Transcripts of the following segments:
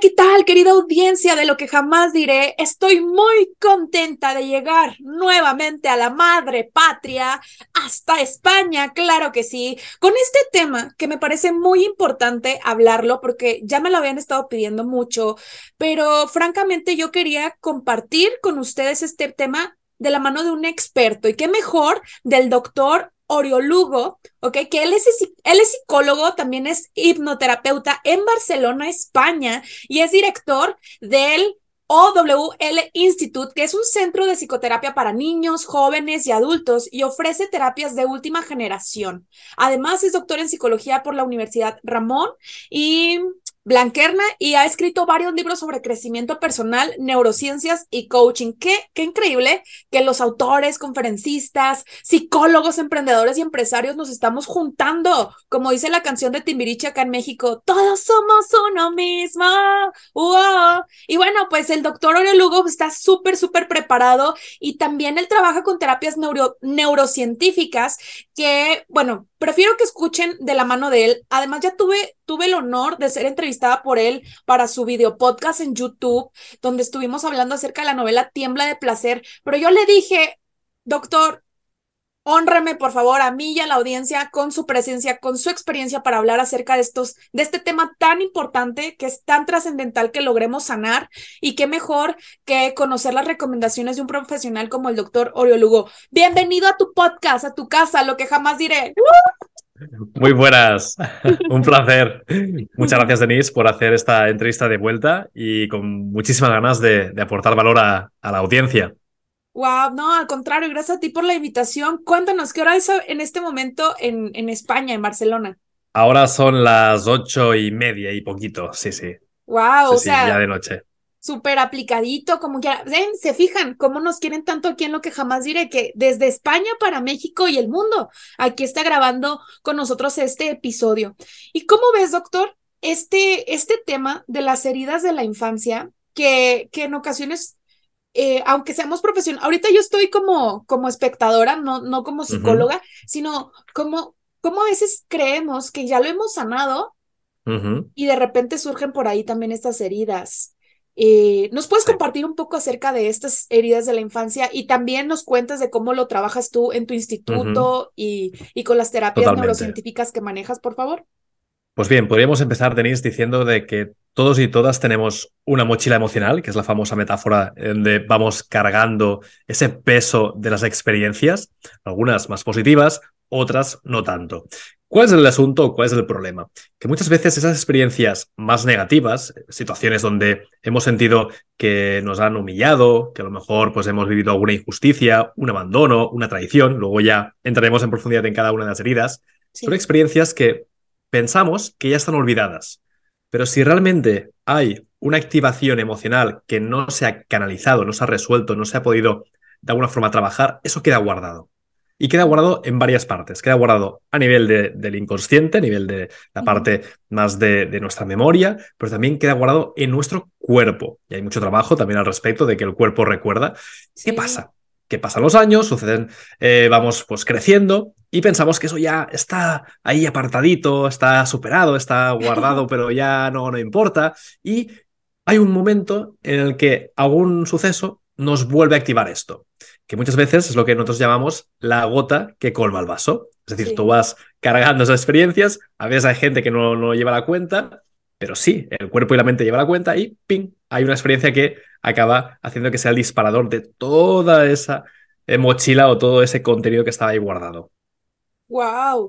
¿Qué tal, querida audiencia de lo que jamás diré? Estoy muy contenta de llegar nuevamente a la madre patria, hasta España, claro que sí, con este tema que me parece muy importante hablarlo porque ya me lo habían estado pidiendo mucho, pero francamente yo quería compartir con ustedes este tema de la mano de un experto y qué mejor del doctor Oriolugo, ¿ok? Que él es, él es psicólogo, también es hipnoterapeuta en Barcelona, España, y es director del OWL Institute, que es un centro de psicoterapia para niños, jóvenes y adultos y ofrece terapias de última generación. Además, es doctor en psicología por la Universidad Ramón y Blanquerna y ha escrito varios libros sobre crecimiento personal, neurociencias y coaching. Qué, qué increíble que los autores, conferencistas, psicólogos, emprendedores y empresarios nos estamos juntando. Como dice la canción de Timbiriche acá en México, todos somos uno mismo. Y bueno, pues el doctor Oreo Lugo está súper, súper preparado y también él trabaja con terapias neuro, neurocientíficas que, bueno, prefiero que escuchen de la mano de él. Además, ya tuve, tuve el honor de ser entrevistada por él para su video podcast en YouTube, donde estuvimos hablando acerca de la novela Tiembla de Placer. Pero yo le dije, doctor, Honreme, por favor, a mí y a la audiencia con su presencia, con su experiencia para hablar acerca de estos, de este tema tan importante que es tan trascendental que logremos sanar y qué mejor que conocer las recomendaciones de un profesional como el doctor Oriolugo. Bienvenido a tu podcast, a tu casa, lo que jamás diré. Muy buenas, un placer. Muchas gracias, Denise, por hacer esta entrevista de vuelta y con muchísimas ganas de, aportar valor a la audiencia. Wow, no, al contrario, gracias a ti por la invitación. Cuéntanos, ¿qué hora es en este momento en, en España, en Barcelona? Ahora son las ocho y media y poquito, sí, sí. Wow, o sea, ya de noche. Súper aplicadito, como que ven, se fijan cómo nos quieren tanto aquí en lo que jamás diré, que desde España para México y el mundo, aquí está grabando con nosotros este episodio. ¿Y cómo ves, doctor, este, este tema de las heridas de la infancia, que, que en ocasiones eh, aunque seamos profesionales, ahorita yo estoy como, como espectadora, no, no como psicóloga, sino como, como a veces creemos que ya lo hemos sanado y de repente surgen por ahí también estas heridas. Eh, ¿Nos puedes compartir un poco acerca de estas heridas de la infancia y también nos cuentas de cómo lo trabajas tú en tu instituto y, y, con las terapias neurocientíficas que manejas, por favor? Pues bien, podríamos empezar, Denise, diciendo de que todos y todas tenemos una mochila emocional, que es la famosa metáfora donde vamos cargando ese peso de las experiencias, algunas más positivas, otras no tanto. ¿Cuál es el asunto? ¿Cuál es el problema? Que muchas veces esas experiencias más negativas, situaciones donde hemos sentido que nos han humillado, que a lo mejor pues hemos vivido alguna injusticia, un abandono, una traición, luego ya entraremos en profundidad en cada una de las heridas, son experiencias que pensamos que ya están olvidadas. Pero si realmente hay una activación emocional que no se ha canalizado, no se ha resuelto, no se ha podido de alguna forma trabajar, eso queda guardado. Y queda guardado en varias partes. Queda guardado a nivel del inconsciente, a nivel de la parte más de, nuestra memoria, pero también queda guardado en nuestro cuerpo. Y hay mucho trabajo también al respecto de que el cuerpo recuerda. ¿Qué pasa? Que pasan los años, suceden, eh, vamos pues creciendo y pensamos que eso ya está ahí apartadito, está superado, está guardado, pero ya no, no importa. Y hay un momento en el que algún suceso nos vuelve a activar esto, que muchas veces es lo que nosotros llamamos la gota que colma el vaso. Es decir, tú vas cargando esas experiencias, a veces hay gente que no, no lleva la cuenta pero sí, el cuerpo y la mente llevan la cuenta y ¡ping! Hay una experiencia que acaba haciendo que sea el disparador de toda esa eh, mochila o todo ese contenido que estaba ahí guardado. ¡Wow!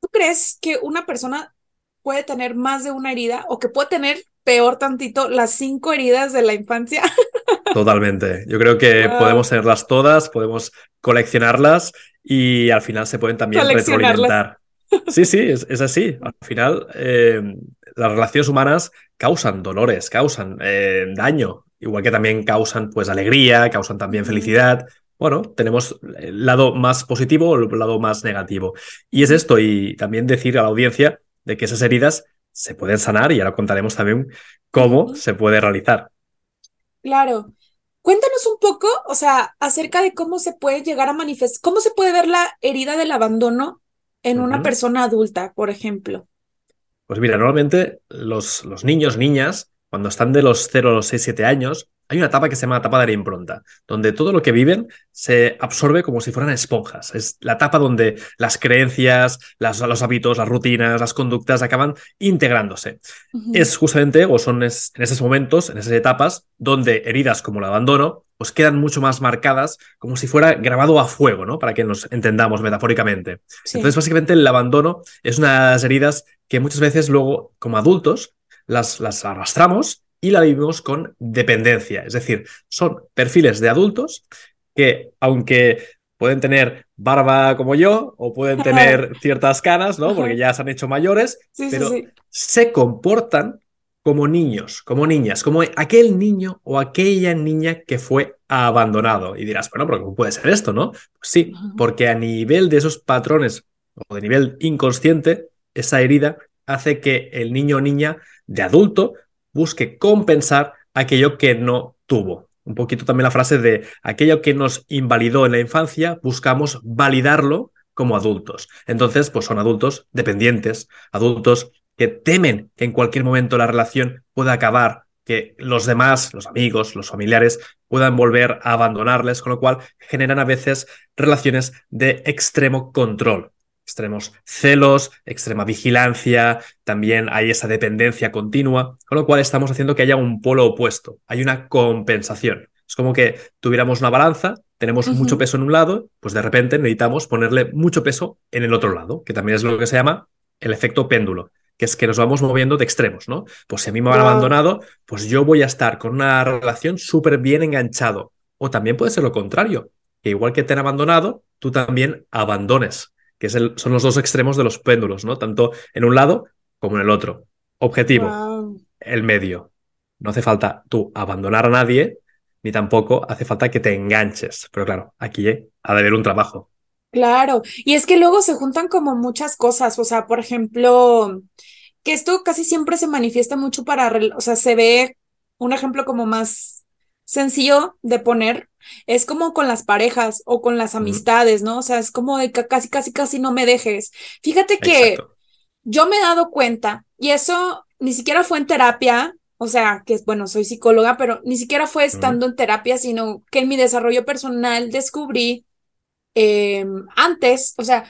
¿Tú crees que una persona puede tener más de una herida o que puede tener peor tantito las cinco heridas de la infancia? Totalmente. Yo creo que podemos tenerlas todas, podemos coleccionarlas y al final se pueden también retroalimentar. Sí, sí, es, así. Al final, eh, las relaciones humanas causan dolores, causan eh, daño, igual que también causan pues alegría, causan también felicidad. Bueno, tenemos el lado más positivo o el lado más negativo. Y es esto, y también decir a la audiencia de que esas heridas se pueden sanar y ahora contaremos también cómo se puede realizar. Claro. Cuéntanos un poco, o sea, acerca de cómo se puede llegar a manifestar, cómo se puede ver la herida del abandono en una persona adulta, por ejemplo? Pues mira, normalmente los, los niños, niñas, cuando están de los 0 a los 6, 7 años, hay una etapa que se llama etapa de la impronta, donde todo lo que viven se absorbe como si fueran esponjas. Es la etapa donde las creencias, las, los hábitos, las rutinas, las conductas acaban integrándose. Es justamente, o son en esos momentos, en esas etapas, donde heridas como el abandono, pues quedan mucho más marcadas, como si fuera grabado a fuego, ¿no? Para que nos entendamos metafóricamente. Entonces, básicamente, el abandono es una de las heridas que muchas veces luego, como adultos, las, las arrastramos y la vivimos con dependencia. Es decir, son perfiles de adultos que, aunque pueden tener barba como yo o pueden tener ciertas canas, ¿no? Porque ya se han hecho mayores, pero se comportan como niños, como niñas, como aquel niño o aquella niña que fue abandonado. Y dirás, bueno, pero ¿cómo puede ser esto, no? Pues sí, porque a nivel de esos patrones o de nivel inconsciente, esa herida hace que el niño o niña de adulto busque compensar aquello que no tuvo. Un poquito también la frase de aquello que nos invalidó en la infancia, buscamos validarlo como adultos. Entonces, pues son adultos dependientes, adultos que temen que en cualquier momento la relación pueda acabar, que los demás, los amigos, los familiares, puedan volver a abandonarles, con lo cual generan a veces relaciones de extremo control extremos celos, extrema vigilancia, también hay esa dependencia continua, con lo cual estamos haciendo que haya un polo opuesto, hay una compensación. Es como que tuviéramos una balanza, tenemos mucho peso en un lado, pues de repente necesitamos ponerle mucho peso en el otro lado, que también es lo que se llama el efecto péndulo, que es que nos vamos moviendo de extremos, ¿no? Pues si a mí me han abandonado, pues yo voy a estar con una relación súper bien enganchado. O también puede ser lo contrario, que igual que te han abandonado, tú también abandones que son los dos extremos de los péndulos, ¿no? Tanto en un lado como en el otro. Objetivo, el medio. No hace falta tú abandonar a nadie, ni tampoco hace falta que te enganches. Pero claro, aquí ha de haber un trabajo. Claro, y es que luego se juntan como muchas cosas, o sea, por ejemplo, que esto casi siempre se manifiesta mucho para, o sea, se ve un ejemplo como más sencillo de poner es como con las parejas o con las amistades, ¿no? O sea, es como de casi, casi, casi no me dejes. Fíjate que yo me he dado cuenta, y eso ni siquiera fue en terapia, o sea, que bueno, soy psicóloga, pero ni siquiera fue estando en terapia, sino que en mi desarrollo personal descubrí em, antes, o sea,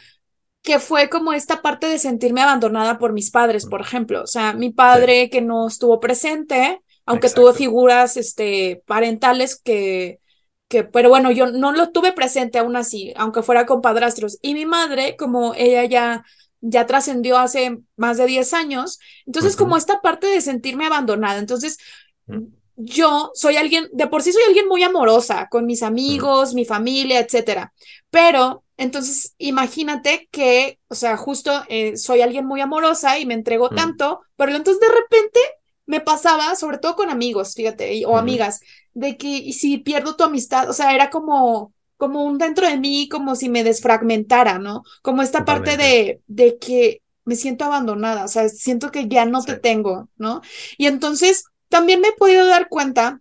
que fue como esta parte de sentirme abandonada por mis padres, por ejemplo. O sea, mi padre que no estuvo presente, aunque tuvo figuras este, parentales que, que, pero bueno, yo no lo tuve presente aún así, aunque fuera con padrastros. Y mi madre, como ella ya, ya trascendió hace más de 10 años, entonces como esta parte de sentirme abandonada, entonces yo soy alguien, de por sí soy alguien muy amorosa con mis amigos, mi familia, etcétera, pero entonces imagínate que, o sea, justo eh, soy alguien muy amorosa y me entrego tanto, pero entonces de repente me pasaba, sobre todo con amigos, fíjate, o amigas, de que si pierdo tu amistad, o sea, era como, como un dentro de mí, como si me desfragmentara, ¿no? Como esta parte de, de que me siento abandonada, o sea, siento que ya no te tengo, ¿no? Y entonces también me he podido dar cuenta,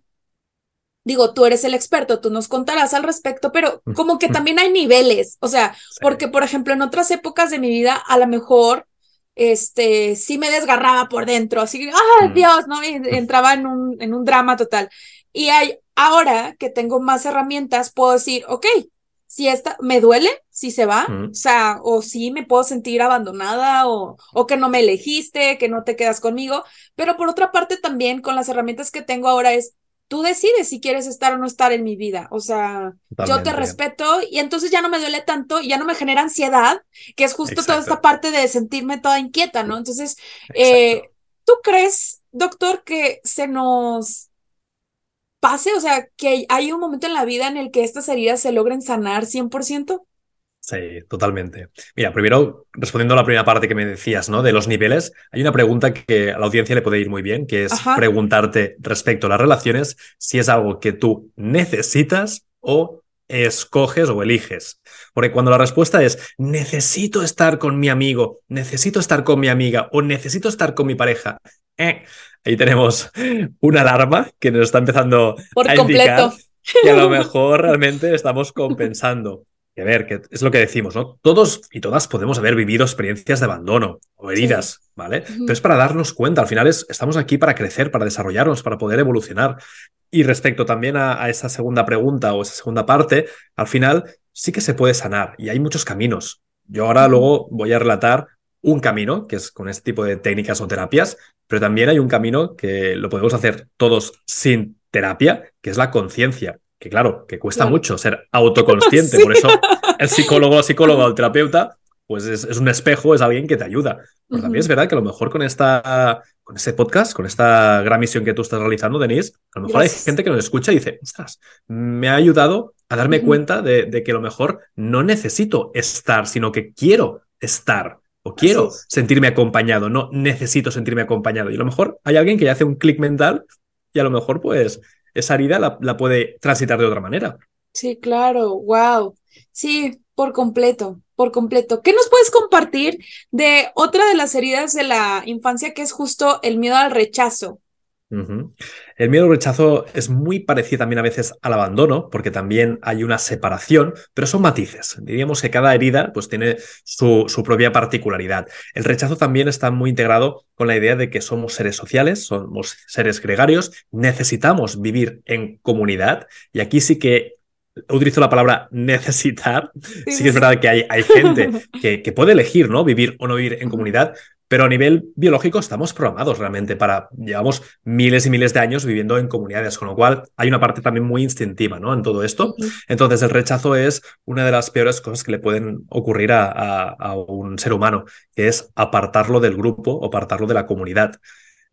digo, tú eres el experto, tú nos contarás al respecto, pero como que también hay niveles, o sea, porque por ejemplo en otras épocas de mi vida a lo mejor este, sí me desgarraba por dentro, así, ¡ay, mm. Dios! ¿no? Entraba en un, en un drama total. Y hay, ahora que tengo más herramientas, puedo decir, ok, si esta me duele, si se va, o sea, o si me puedo sentir abandonada o, o que no me elegiste, que no te quedas conmigo, pero por otra parte también con las herramientas que tengo ahora es, tú decides si quieres estar o no estar en mi vida, o sea, yo te respeto y entonces ya no me duele tanto, ya no me genera ansiedad, que es justo toda esta parte de sentirme toda inquieta, ¿no? Entonces, eh, ¿tú crees, doctor, que se nos pase, o sea, que hay un momento en la vida en el que estas heridas se logren sanar 100%? Sí, totalmente. Mira, primero, respondiendo a la primera parte que me decías, ¿no? De los niveles, hay una pregunta que a la audiencia le puede ir muy bien, que es preguntarte respecto a las relaciones si es algo que tú necesitas o escoges o eliges. Porque cuando la respuesta es necesito estar con mi amigo, necesito estar con mi amiga o necesito estar con mi pareja, eh, ahí tenemos una alarma que nos está empezando Por a completo. que a lo mejor realmente estamos compensando. Que ver, que es lo que decimos, ¿no? Todos y todas podemos haber vivido experiencias de abandono o heridas, ¿vale? Pero es para darnos cuenta, al final es, estamos aquí para crecer, para desarrollarnos, para poder evolucionar. Y respecto también a, esa segunda pregunta o esa segunda parte, al final sí que se puede sanar y hay muchos caminos. Yo ahora luego voy a relatar un camino, que es con este tipo de técnicas o terapias, pero también hay un camino que lo podemos hacer todos sin terapia, que es la conciencia que claro, que cuesta mucho ser autoconsciente, por eso el psicólogo, psicóloga o el terapeuta, pues es, un espejo, es alguien que te ayuda. Pero también es verdad que a lo mejor con esta, con este podcast, con esta gran misión que tú estás realizando, Denise, a lo mejor hay gente que nos escucha y dice, ostras, me ha ayudado a darme cuenta de, de, que a lo mejor no necesito estar, sino que quiero estar. O quiero sentirme acompañado, no necesito sentirme acompañado. Y a lo mejor hay alguien que ya hace un clic mental y a lo mejor pues esa herida la, puede transitar de otra manera. Sí, claro, wow. Sí, por completo, por completo. ¿Qué nos puedes compartir de otra de las heridas de la infancia que es justo el miedo al rechazo? El miedo al rechazo es muy parecido también a veces al abandono, porque también hay una separación, pero son matices. Diríamos que cada herida pues, tiene su, su, propia particularidad. El rechazo también está muy integrado con la idea de que somos seres sociales, somos seres gregarios, necesitamos vivir en comunidad, y aquí sí que utilizo la palabra necesitar. Sí, que es verdad que hay, hay gente que, que, puede elegir, ¿no? Vivir o no vivir en comunidad, pero a nivel biológico estamos programados realmente para, llevamos miles y miles de años viviendo en comunidades, con lo cual hay una parte también muy instintiva ¿no? en todo esto. Entonces el rechazo es una de las peores cosas que le pueden ocurrir a, a un ser humano, que es apartarlo del grupo o apartarlo de la comunidad.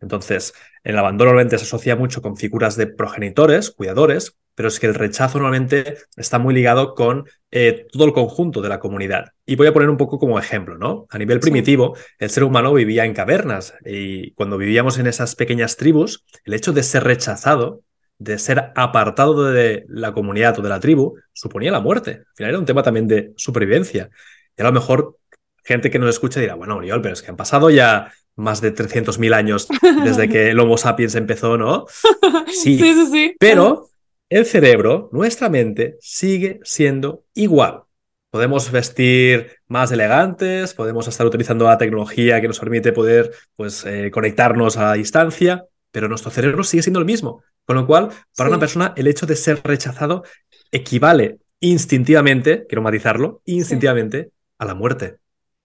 Entonces, el abandono normalmente se asocia mucho con figuras de progenitores, cuidadores, pero es que el rechazo normalmente está muy ligado con eh, todo el conjunto de la comunidad. Y voy a poner un poco como ejemplo, ¿no? A nivel primitivo, el ser humano vivía en cavernas y cuando vivíamos en esas pequeñas tribus, el hecho de ser rechazado, de ser apartado de la comunidad o de la tribu, suponía la muerte. Al final era un tema también de supervivencia. Y a lo mejor gente que nos escucha dirá, bueno, Oriol, pero es que han pasado ya más de 300.000 años desde que el Homo sapiens empezó, ¿no? Sí, sí, sí. sí. Pero el cerebro, nuestra mente, sigue siendo igual. Podemos vestir más elegantes, podemos estar utilizando la tecnología que nos permite poder pues, eh, conectarnos a distancia, pero nuestro cerebro sigue siendo el mismo. Con lo cual, para una persona, el hecho de ser rechazado equivale instintivamente, quiero matizarlo, instintivamente a la muerte.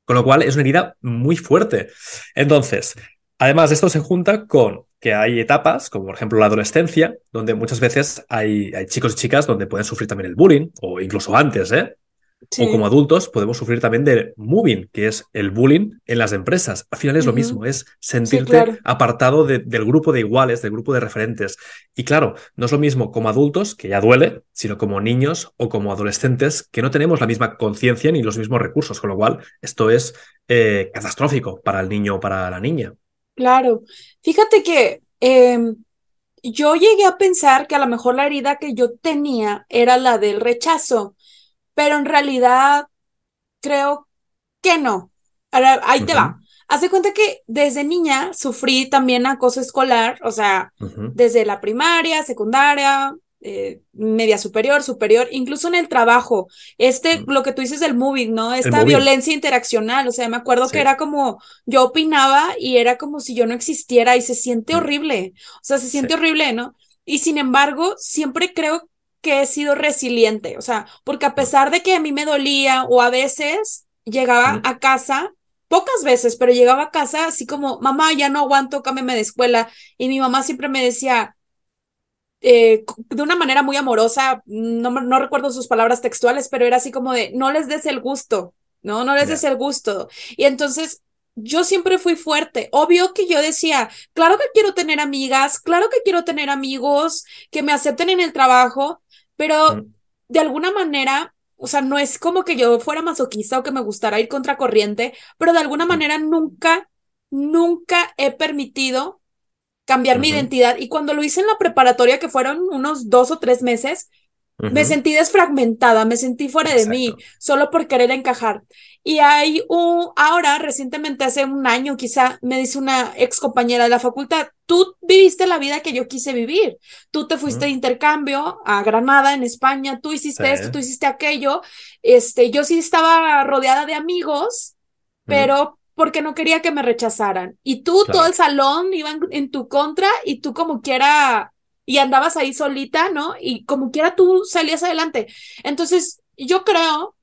Con lo cual, es una herida muy fuerte. Entonces, además, esto se junta con que hay etapas, como por ejemplo la adolescencia, donde muchas veces hay, hay chicos y chicas donde pueden sufrir también el bullying, o incluso antes, ¿eh? O como adultos podemos sufrir también de moving, que es el bullying en las empresas. Al final es lo mismo, es sentirte apartado del grupo de iguales, del grupo de referentes. Y claro, no es lo mismo como adultos, que ya duele, sino como niños o como adolescentes que no tenemos la misma conciencia ni los mismos recursos, con lo cual esto es eh, catastrófico para el niño o para la niña. Claro. Fíjate que em, yo llegué a pensar que a lo mejor la herida que yo tenía era la del rechazo, pero en realidad creo que no. Ahora, ahí te va. Haz cuenta que desde niña sufrí también acoso escolar, o sea, desde la primaria, secundaria, eh, media superior, superior, incluso en el trabajo. Este, lo que tú dices del moving, ¿no? Esta violencia interaccional, o sea, me acuerdo que era como, yo opinaba y era como si yo no existiera y se siente horrible, o sea, se siente horrible, ¿no? Y sin embargo, siempre creo que he sido resiliente, o sea, porque a pesar de que a mí me dolía o a veces llegaba a casa, pocas veces, pero llegaba a casa así como, mamá, ya no aguanto, cámbiame de escuela. Y mi mamá siempre me decía, eh, de una manera muy amorosa, no, no recuerdo sus palabras textuales, pero era así como de, no les des el gusto, ¿no? No les des el gusto. Y entonces yo siempre fui fuerte. Obvio que yo decía, claro que quiero tener amigas, claro que quiero tener amigos que me acepten en el trabajo, pero de alguna manera, o sea, no es como que yo fuera masoquista o que me gustara ir contra corriente, pero de alguna manera nunca, nunca he permitido cambiar mi identidad. Y cuando lo hice en la preparatoria, que fueron unos dos o tres meses, me sentí desfragmentada, me sentí fuera de mí, solo por querer encajar. Y hay un, ahora, recientemente, hace un año quizá, me dice una ex compañera de la facultad, tú viviste la vida que yo quise vivir. Tú te fuiste de intercambio a Granada, en España, tú hiciste esto, tú hiciste aquello. Este, yo sí estaba rodeada de amigos, pero porque no quería que me rechazaran. Y tú, todo el salón iba en tu contra y tú como quiera y andabas ahí solita, ¿no? Y como quiera tú salías adelante. Entonces, yo creo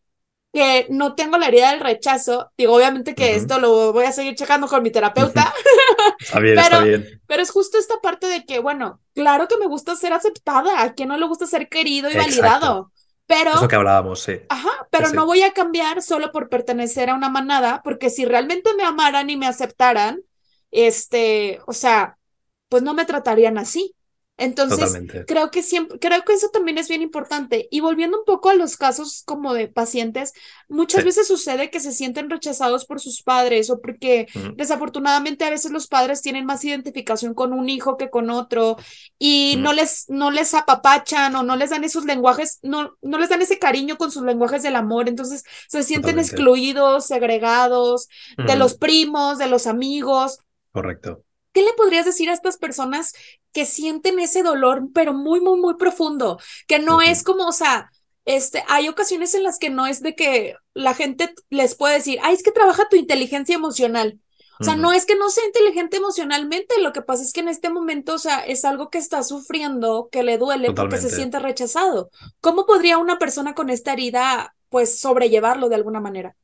que no tengo la herida del rechazo. Digo, obviamente que esto lo voy a seguir checando con mi terapeuta. está bien, pero, está bien. Pero es justo esta parte de que, bueno, claro que me gusta ser aceptada. A quien no le gusta ser querido y validado. Pero. Eso que hablábamos, sí. Ajá, pero no voy a cambiar solo por pertenecer a una manada, porque si realmente me amaran y me aceptaran, este, o sea, pues no me tratarían así. Entonces, creo que siempre, creo que eso también es bien importante. Y volviendo un poco a los casos como de pacientes, muchas veces sucede que se sienten rechazados por sus padres o porque desafortunadamente a veces los padres tienen más identificación con un hijo que con otro y no les, no les apapachan o no les dan esos lenguajes, no, no les dan ese cariño con sus lenguajes del amor. Entonces, se sienten excluidos, segregados de los primos, de los amigos. Correcto. ¿Qué le podrías decir a estas personas que sienten ese dolor, pero muy, muy, muy profundo? Que no es como, o sea, este, hay ocasiones en las que no es de que la gente les puede decir, ay, es que trabaja tu inteligencia emocional. O sea, no es que no sea inteligente emocionalmente, lo que pasa es que en este momento, o sea, es algo que está sufriendo, que le duele porque se siente rechazado. ¿Cómo podría una persona con esta herida, pues, sobrellevarlo de alguna manera?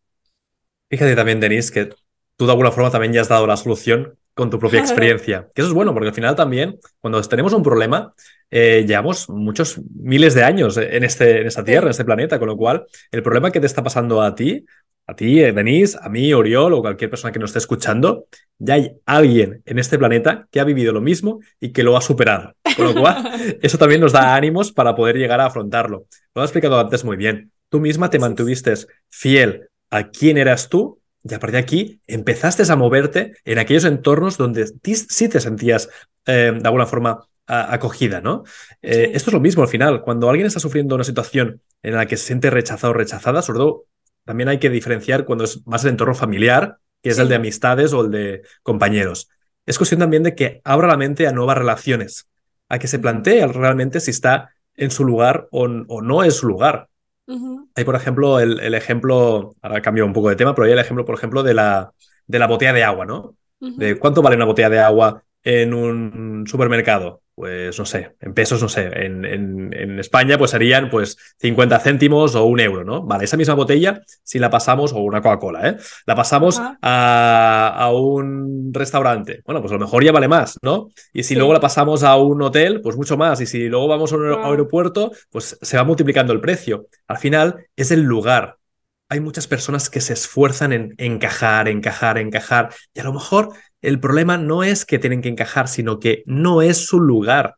Fíjate también, Denise, que tú de alguna forma también ya has dado la solución con tu propia experiencia. Que eso es bueno, porque al final también, cuando tenemos un problema, eh, llevamos muchos miles de años en, este, en esta Tierra, en este planeta, con lo cual el problema que te está pasando a ti, a ti, eh, Denise, a mí, Oriol o cualquier persona que nos esté escuchando, ya hay alguien en este planeta que ha vivido lo mismo y que lo ha superado. Con lo cual, eso también nos da ánimos para poder llegar a afrontarlo. Lo has explicado antes muy bien. Tú misma te mantuviste fiel a quién eras tú y a partir de aquí empezaste a moverte en aquellos entornos donde sí te sentías eh, de alguna forma acogida, ¿no? Eh, esto es lo mismo al final. Cuando alguien está sufriendo una situación en la que se siente rechazado o rechazada, sobre todo también hay que diferenciar cuando es más el entorno familiar, que es el de amistades o el de compañeros. Es cuestión también de que abra la mente a nuevas relaciones, a que se plantee realmente si está en su lugar o, o no es su lugar. Hay, por ejemplo, el, ejemplo, ahora cambio un poco de tema, pero hay el ejemplo, por ejemplo, de la, de la botella de agua, ¿no? De cuánto vale una botella de agua en un supermercado pues no sé, en pesos, no sé, en, en, España pues serían pues 50 céntimos o un euro, ¿no? Vale, esa misma botella, si la pasamos, o una Coca-Cola, ¿eh? La pasamos a, a, un restaurante, bueno, pues a lo mejor ya vale más, ¿no? Y si luego la pasamos a un hotel, pues mucho más. Y si luego vamos a un aeropuerto, pues se va multiplicando el precio. Al final es el lugar. Hay muchas personas que se esfuerzan en encajar, encajar, encajar. Y a lo mejor el problema no es que tienen que encajar, sino que no es su lugar.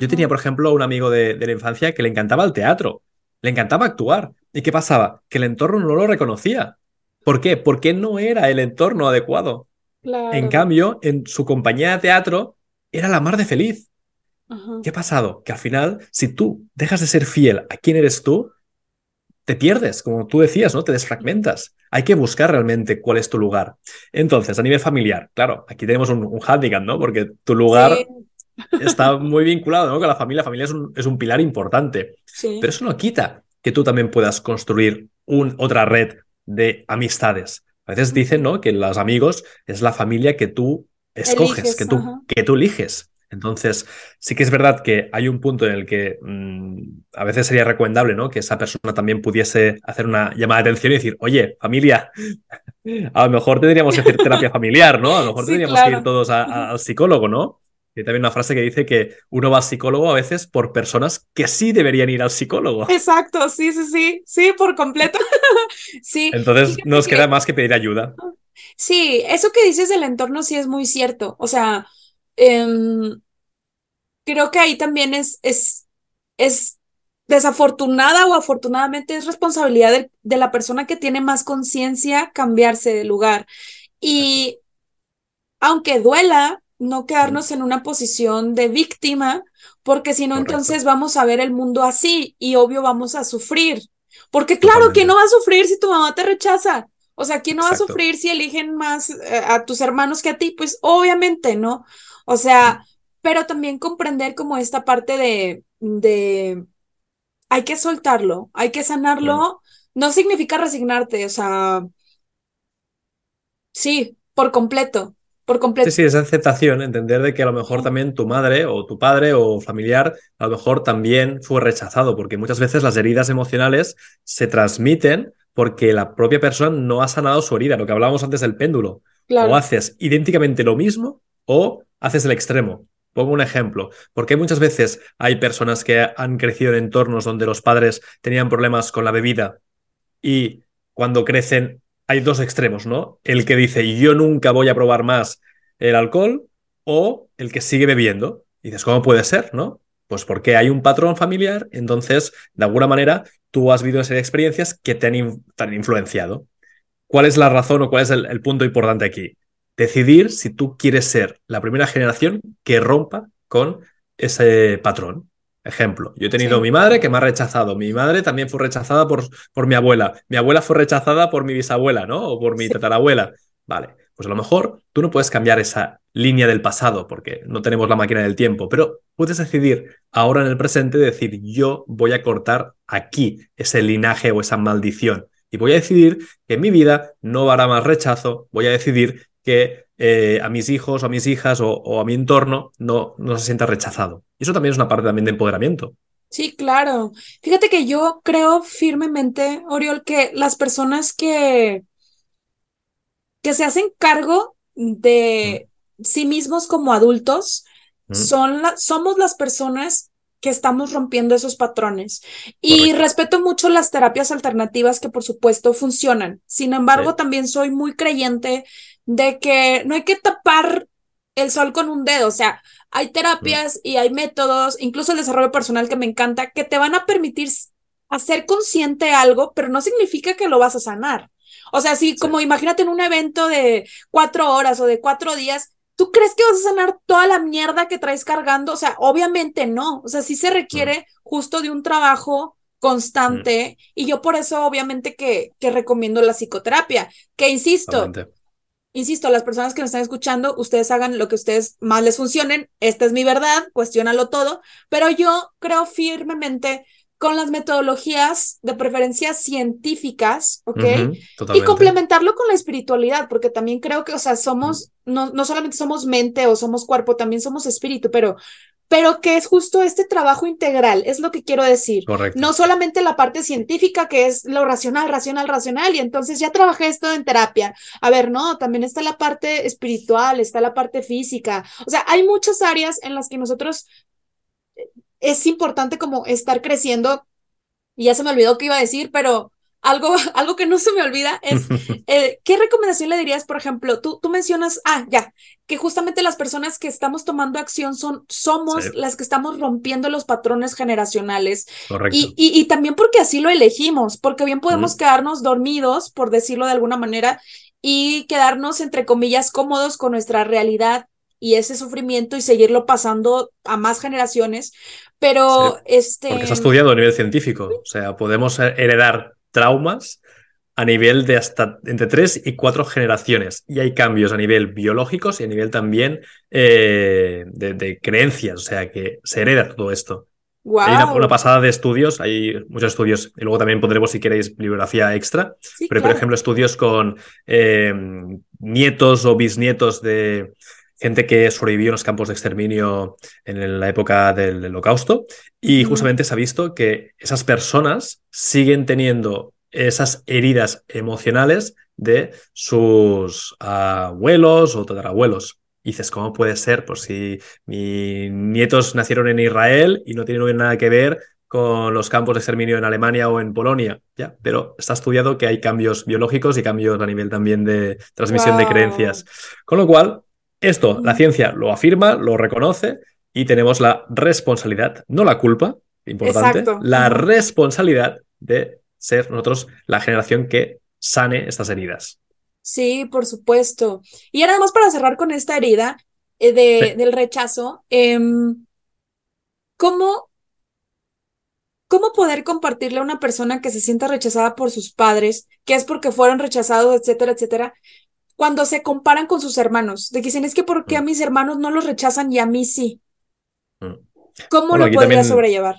Yo tenía, por ejemplo, un amigo de, la infancia que le encantaba el teatro, le encantaba actuar. ¿Y qué pasaba? Que el entorno no lo reconocía. ¿Por qué? Porque no era el entorno adecuado. En cambio, en su compañía de teatro era la mar de feliz. ¿Qué ha pasado? Que al final, si tú dejas de ser fiel a quién eres tú, te pierdes, como tú decías, ¿no? Te desfragmentas. Hay que buscar realmente cuál es tu lugar. Entonces, a nivel familiar, claro, aquí tenemos un, un handicap, ¿no? Porque tu lugar está muy vinculado ¿no? con la familia. La familia es un, pilar importante. Pero eso no quita que tú también puedas construir un, otra red de amistades. A veces dicen, ¿no? Que los amigos es la familia que tú escoges, que, tú, que tú eliges. Entonces, sí que es verdad que hay un punto en el que mm, a veces sería recomendable, ¿no? Que esa persona también pudiese hacer una llamada de atención y decir, oye, familia, a lo mejor tendríamos que hacer terapia familiar, ¿no? A lo mejor tendríamos que ir todos al psicólogo, ¿no? Hay también una frase que dice que uno va al psicólogo a veces por personas que sí deberían ir al psicólogo. Exacto, sí, sí, sí, sí, por completo. sí. Entonces nos queda más que pedir ayuda. Sí, eso que dices del entorno sí es muy cierto. O sea, em, creo que ahí también es, es, es desafortunada o afortunadamente es responsabilidad de, de la persona que tiene más conciencia cambiarse de lugar. Y aunque duela, no quedarnos en una posición de víctima, porque si no, entonces vamos a ver el mundo así y obvio vamos a sufrir. Porque claro, ¿quién no va a sufrir si tu mamá te rechaza? O sea, ¿quién no va a sufrir si eligen más eh, a tus hermanos que a ti? Pues obviamente, ¿no? O sea, pero también comprender como esta parte de, de, hay que soltarlo, hay que sanarlo, no significa resignarte, o sea, sí, por completo, por completo. Sí, sí, esa aceptación, entender de que a lo mejor también tu madre o tu padre o familiar a lo mejor también fue rechazado, porque muchas veces las heridas emocionales se transmiten porque la propia persona no ha sanado su herida, lo que hablábamos antes del péndulo. O haces idénticamente lo mismo o haces el extremo. Pongo un ejemplo, porque muchas veces hay personas que han crecido en entornos donde los padres tenían problemas con la bebida y cuando crecen hay dos extremos, ¿no? El que dice yo nunca voy a probar más el alcohol o el que sigue bebiendo. Y dices, ¿cómo puede ser, no? Pues porque hay un patrón familiar, entonces, de alguna manera, tú has vivido experiencias que te han, influenciado. ¿Cuál es la razón o cuál es el punto importante aquí? Decidir si tú quieres ser la primera generación que rompa con ese patrón. Ejemplo, yo he tenido mi madre que me ha rechazado, mi madre también fue rechazada por, por, mi abuela, mi abuela fue rechazada por mi bisabuela, ¿no? O por mi tatarabuela. Vale, pues a lo mejor tú no puedes cambiar esa línea del pasado porque no tenemos la máquina del tiempo, pero puedes decidir ahora en el presente decir yo voy a cortar aquí ese linaje o esa maldición y voy a decidir que en mi vida no habrá más rechazo, voy a decidir que eh, a mis hijos o a mis hijas o, a mi entorno no, no se sienta rechazado. Y eso también es una parte también de empoderamiento. Sí, claro. Fíjate que yo creo firmemente, Oriol, que las personas que, que se hacen cargo de mm. sí mismos como adultos mm. son somos las personas que estamos rompiendo esos patrones. Y respeto mucho las terapias alternativas que por supuesto funcionan. Sin embargo, también soy muy creyente de que no hay que tapar el sol con un dedo, o sea, hay terapias y hay métodos, incluso el desarrollo personal que me encanta, que te van a permitir hacer consciente algo, pero no significa que lo vas a sanar. O sea, si como imagínate en un evento de cuatro horas o de cuatro días, ¿tú crees que vas a sanar toda la mierda que traes cargando? O sea, obviamente no. O sea, sí se requiere justo de un trabajo constante y yo por eso obviamente que, que recomiendo la psicoterapia, que insisto, insisto, las personas que nos están escuchando, ustedes hagan lo que ustedes más les funcionen. Esta es mi verdad, cuestiónalo todo, pero yo creo firmemente con las metodologías de preferencia científicas, ¿ok? y complementarlo con la espiritualidad, porque también creo que, o sea, somos, no, no solamente somos mente o somos cuerpo, también somos espíritu, pero pero que es justo este trabajo integral, es lo que quiero decir. Correcto. No solamente la parte científica, que es lo racional, racional, racional, y entonces ya trabajé esto en terapia. A ver, no, también está la parte espiritual, está la parte física. O sea, hay muchas áreas en las que nosotros eh, es importante como estar creciendo. Y ya se me olvidó qué iba a decir, pero algo, algo que no se me olvida es, eh, ¿qué recomendación le dirías, por ejemplo? Tú, tú mencionas, ah, ya, que justamente las personas que estamos tomando acción son, somos las que estamos rompiendo los patrones generacionales. Correcto. Y, y, también porque así lo elegimos, porque bien podemos quedarnos dormidos, por decirlo de alguna manera, y quedarnos, entre comillas, cómodos con nuestra realidad y ese sufrimiento y seguirlo pasando a más generaciones, pero este... Porque se ha estudiado a nivel científico, o sea, podemos heredar traumas a nivel de hasta entre tres y cuatro generaciones. Y hay cambios a nivel biológicos y a nivel también eh, de, creencias, o sea que se hereda todo esto. Hay una, pasada de estudios, hay muchos estudios, y luego también pondremos, si queréis, bibliografía extra, pero por ejemplo, estudios con eh, nietos o bisnietos de gente que sobrevivió en los campos de exterminio en la época del holocausto y justamente se ha visto que esas personas siguen teniendo esas heridas emocionales de sus abuelos o tatarabuelos. Y dices, ¿cómo puede ser? Pues si mis nietos nacieron en Israel y no tienen nada que ver con los campos de exterminio en Alemania o en Polonia, ya, pero está estudiado que hay cambios biológicos y cambios a nivel también de transmisión de creencias. Con lo cual, esto, la ciencia lo afirma, lo reconoce y tenemos la responsabilidad, no la culpa, importante, la responsabilidad de ser nosotros la generación que sane estas heridas. Sí, por supuesto. Y ahora más para cerrar con esta herida eh, de, del rechazo, em, ¿cómo ¿Cómo poder compartirle a una persona que se sienta rechazada por sus padres, que es porque fueron rechazados, etcétera, etcétera, cuando se comparan con sus hermanos? De que dicen, es que ¿por qué a mm. mis hermanos no los rechazan y a mí sí? Mm. ¿Cómo lo podría sobrellevar?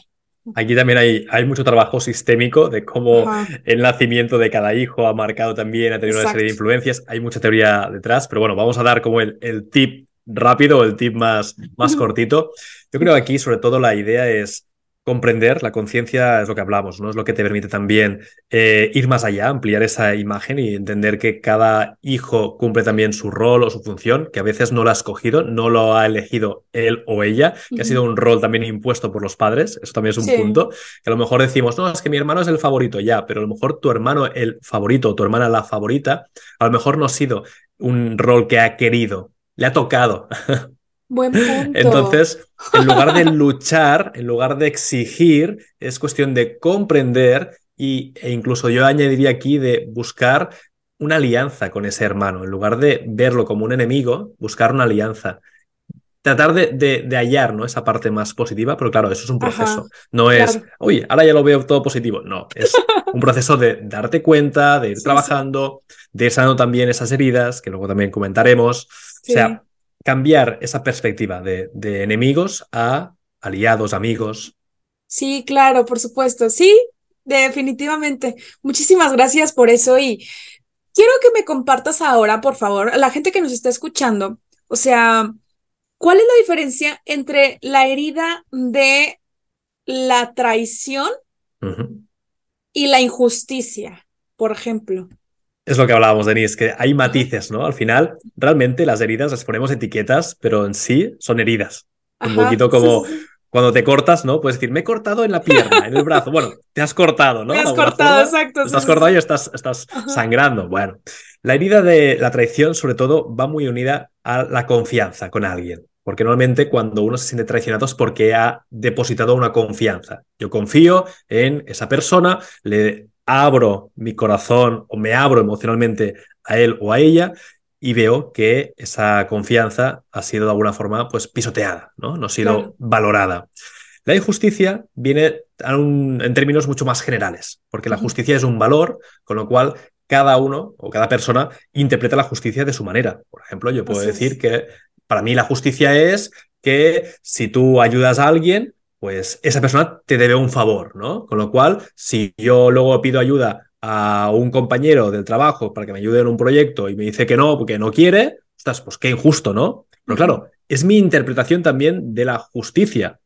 Aquí también hay, hay mucho trabajo sistémico de cómo el nacimiento de cada hijo ha marcado también, ha tenido una serie de influencias. Hay mucha teoría detrás, pero bueno, vamos a dar como el, el tip rápido, el tip más, más cortito. Yo creo que aquí sobre todo la idea es comprender, la conciencia es lo que hablamos, ¿no? Es lo que te permite también eh, ir más allá, ampliar esa imagen y entender que cada hijo cumple también su rol o su función, que a veces no lo ha escogido, no lo ha elegido él o ella, que ha sido un rol también impuesto por los padres, eso también es un punto, que a lo mejor decimos, no, es que mi hermano es el favorito, ya, pero a lo mejor tu hermano el favorito o tu hermana la favorita, a lo mejor no ha sido un rol que ha querido, le ha tocado. Buen punto. Entonces, en lugar de luchar, en lugar de exigir, es cuestión de comprender y, e incluso yo añadiría aquí de buscar una alianza con ese hermano. En lugar de verlo como un enemigo, buscar una alianza. Tratar de, de, hallar ¿no? esa parte más positiva, pero claro, eso es un proceso. no es, oye, ahora ya lo veo todo positivo. No, es un proceso de darte cuenta, de ir trabajando, de ir sanando también esas heridas, que luego también comentaremos. O sea, cambiar esa perspectiva de, enemigos a aliados, amigos. Sí, claro, por supuesto. Sí, definitivamente. Muchísimas gracias por eso y quiero que me compartas ahora, por favor, a la gente que nos está escuchando, o sea, ¿cuál es la diferencia entre la herida de la traición y la injusticia, por ejemplo? Es lo que hablábamos, Denise, que hay matices, ¿no? Al final, realmente las heridas las ponemos etiquetas, pero en sí son heridas. Un poquito como cuando te cortas, ¿no? Puedes decir, me he cortado en la pierna, en el brazo. Bueno, te has cortado, ¿no? Te has cortado, exacto. Estás cortado y estás, estás sangrando. Bueno, la herida de la traición, sobre todo, va muy unida a la confianza con alguien. Porque normalmente cuando uno se siente traicionado es porque ha depositado una confianza. Yo confío en esa persona, le abro mi corazón o me abro emocionalmente a él o a ella y veo que esa confianza ha sido de alguna forma pues pisoteada, ¿no? No ha sido valorada. La injusticia viene en términos mucho más generales, porque la justicia es un valor, con lo cual cada uno o cada persona interpreta la justicia de su manera. Por ejemplo, yo puedo decir que para mí la justicia es que si tú ayudas a alguien, pues esa persona te debe un favor, ¿no? Con lo cual, si yo luego pido ayuda a un compañero del trabajo para que me ayude en un proyecto y me dice que no, porque no quiere, ostras, pues qué injusto, ¿no? Pero claro, es mi interpretación también de la justicia.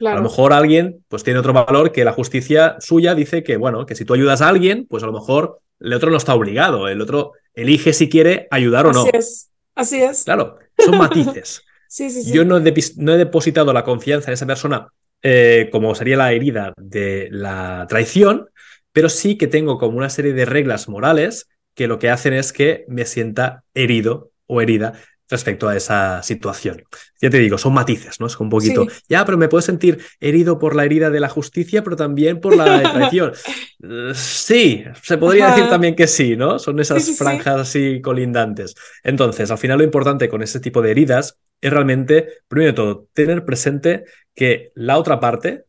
A lo mejor alguien pues tiene otro valor que la justicia suya dice que, bueno, que si tú ayudas a alguien, pues a lo mejor el otro no está obligado, el otro elige si quiere ayudar o no. Así es, así es. Claro, son matices. sí, sí, sí. Yo no no he depositado la confianza en esa persona eh, como sería la herida de la traición, pero sí que tengo como una serie de reglas morales que lo que hacen es que me sienta herido o herida respecto a esa situación. Ya te digo, son matices, ¿no? Es un poquito, ya, pero me puedo sentir herido por la herida de la justicia, pero también por la traición. sí, se podría decir también que sí, ¿no? Son esas franjas así colindantes. Entonces, al final lo importante con ese tipo de heridas es realmente, primero de todo, tener presente que la otra parte,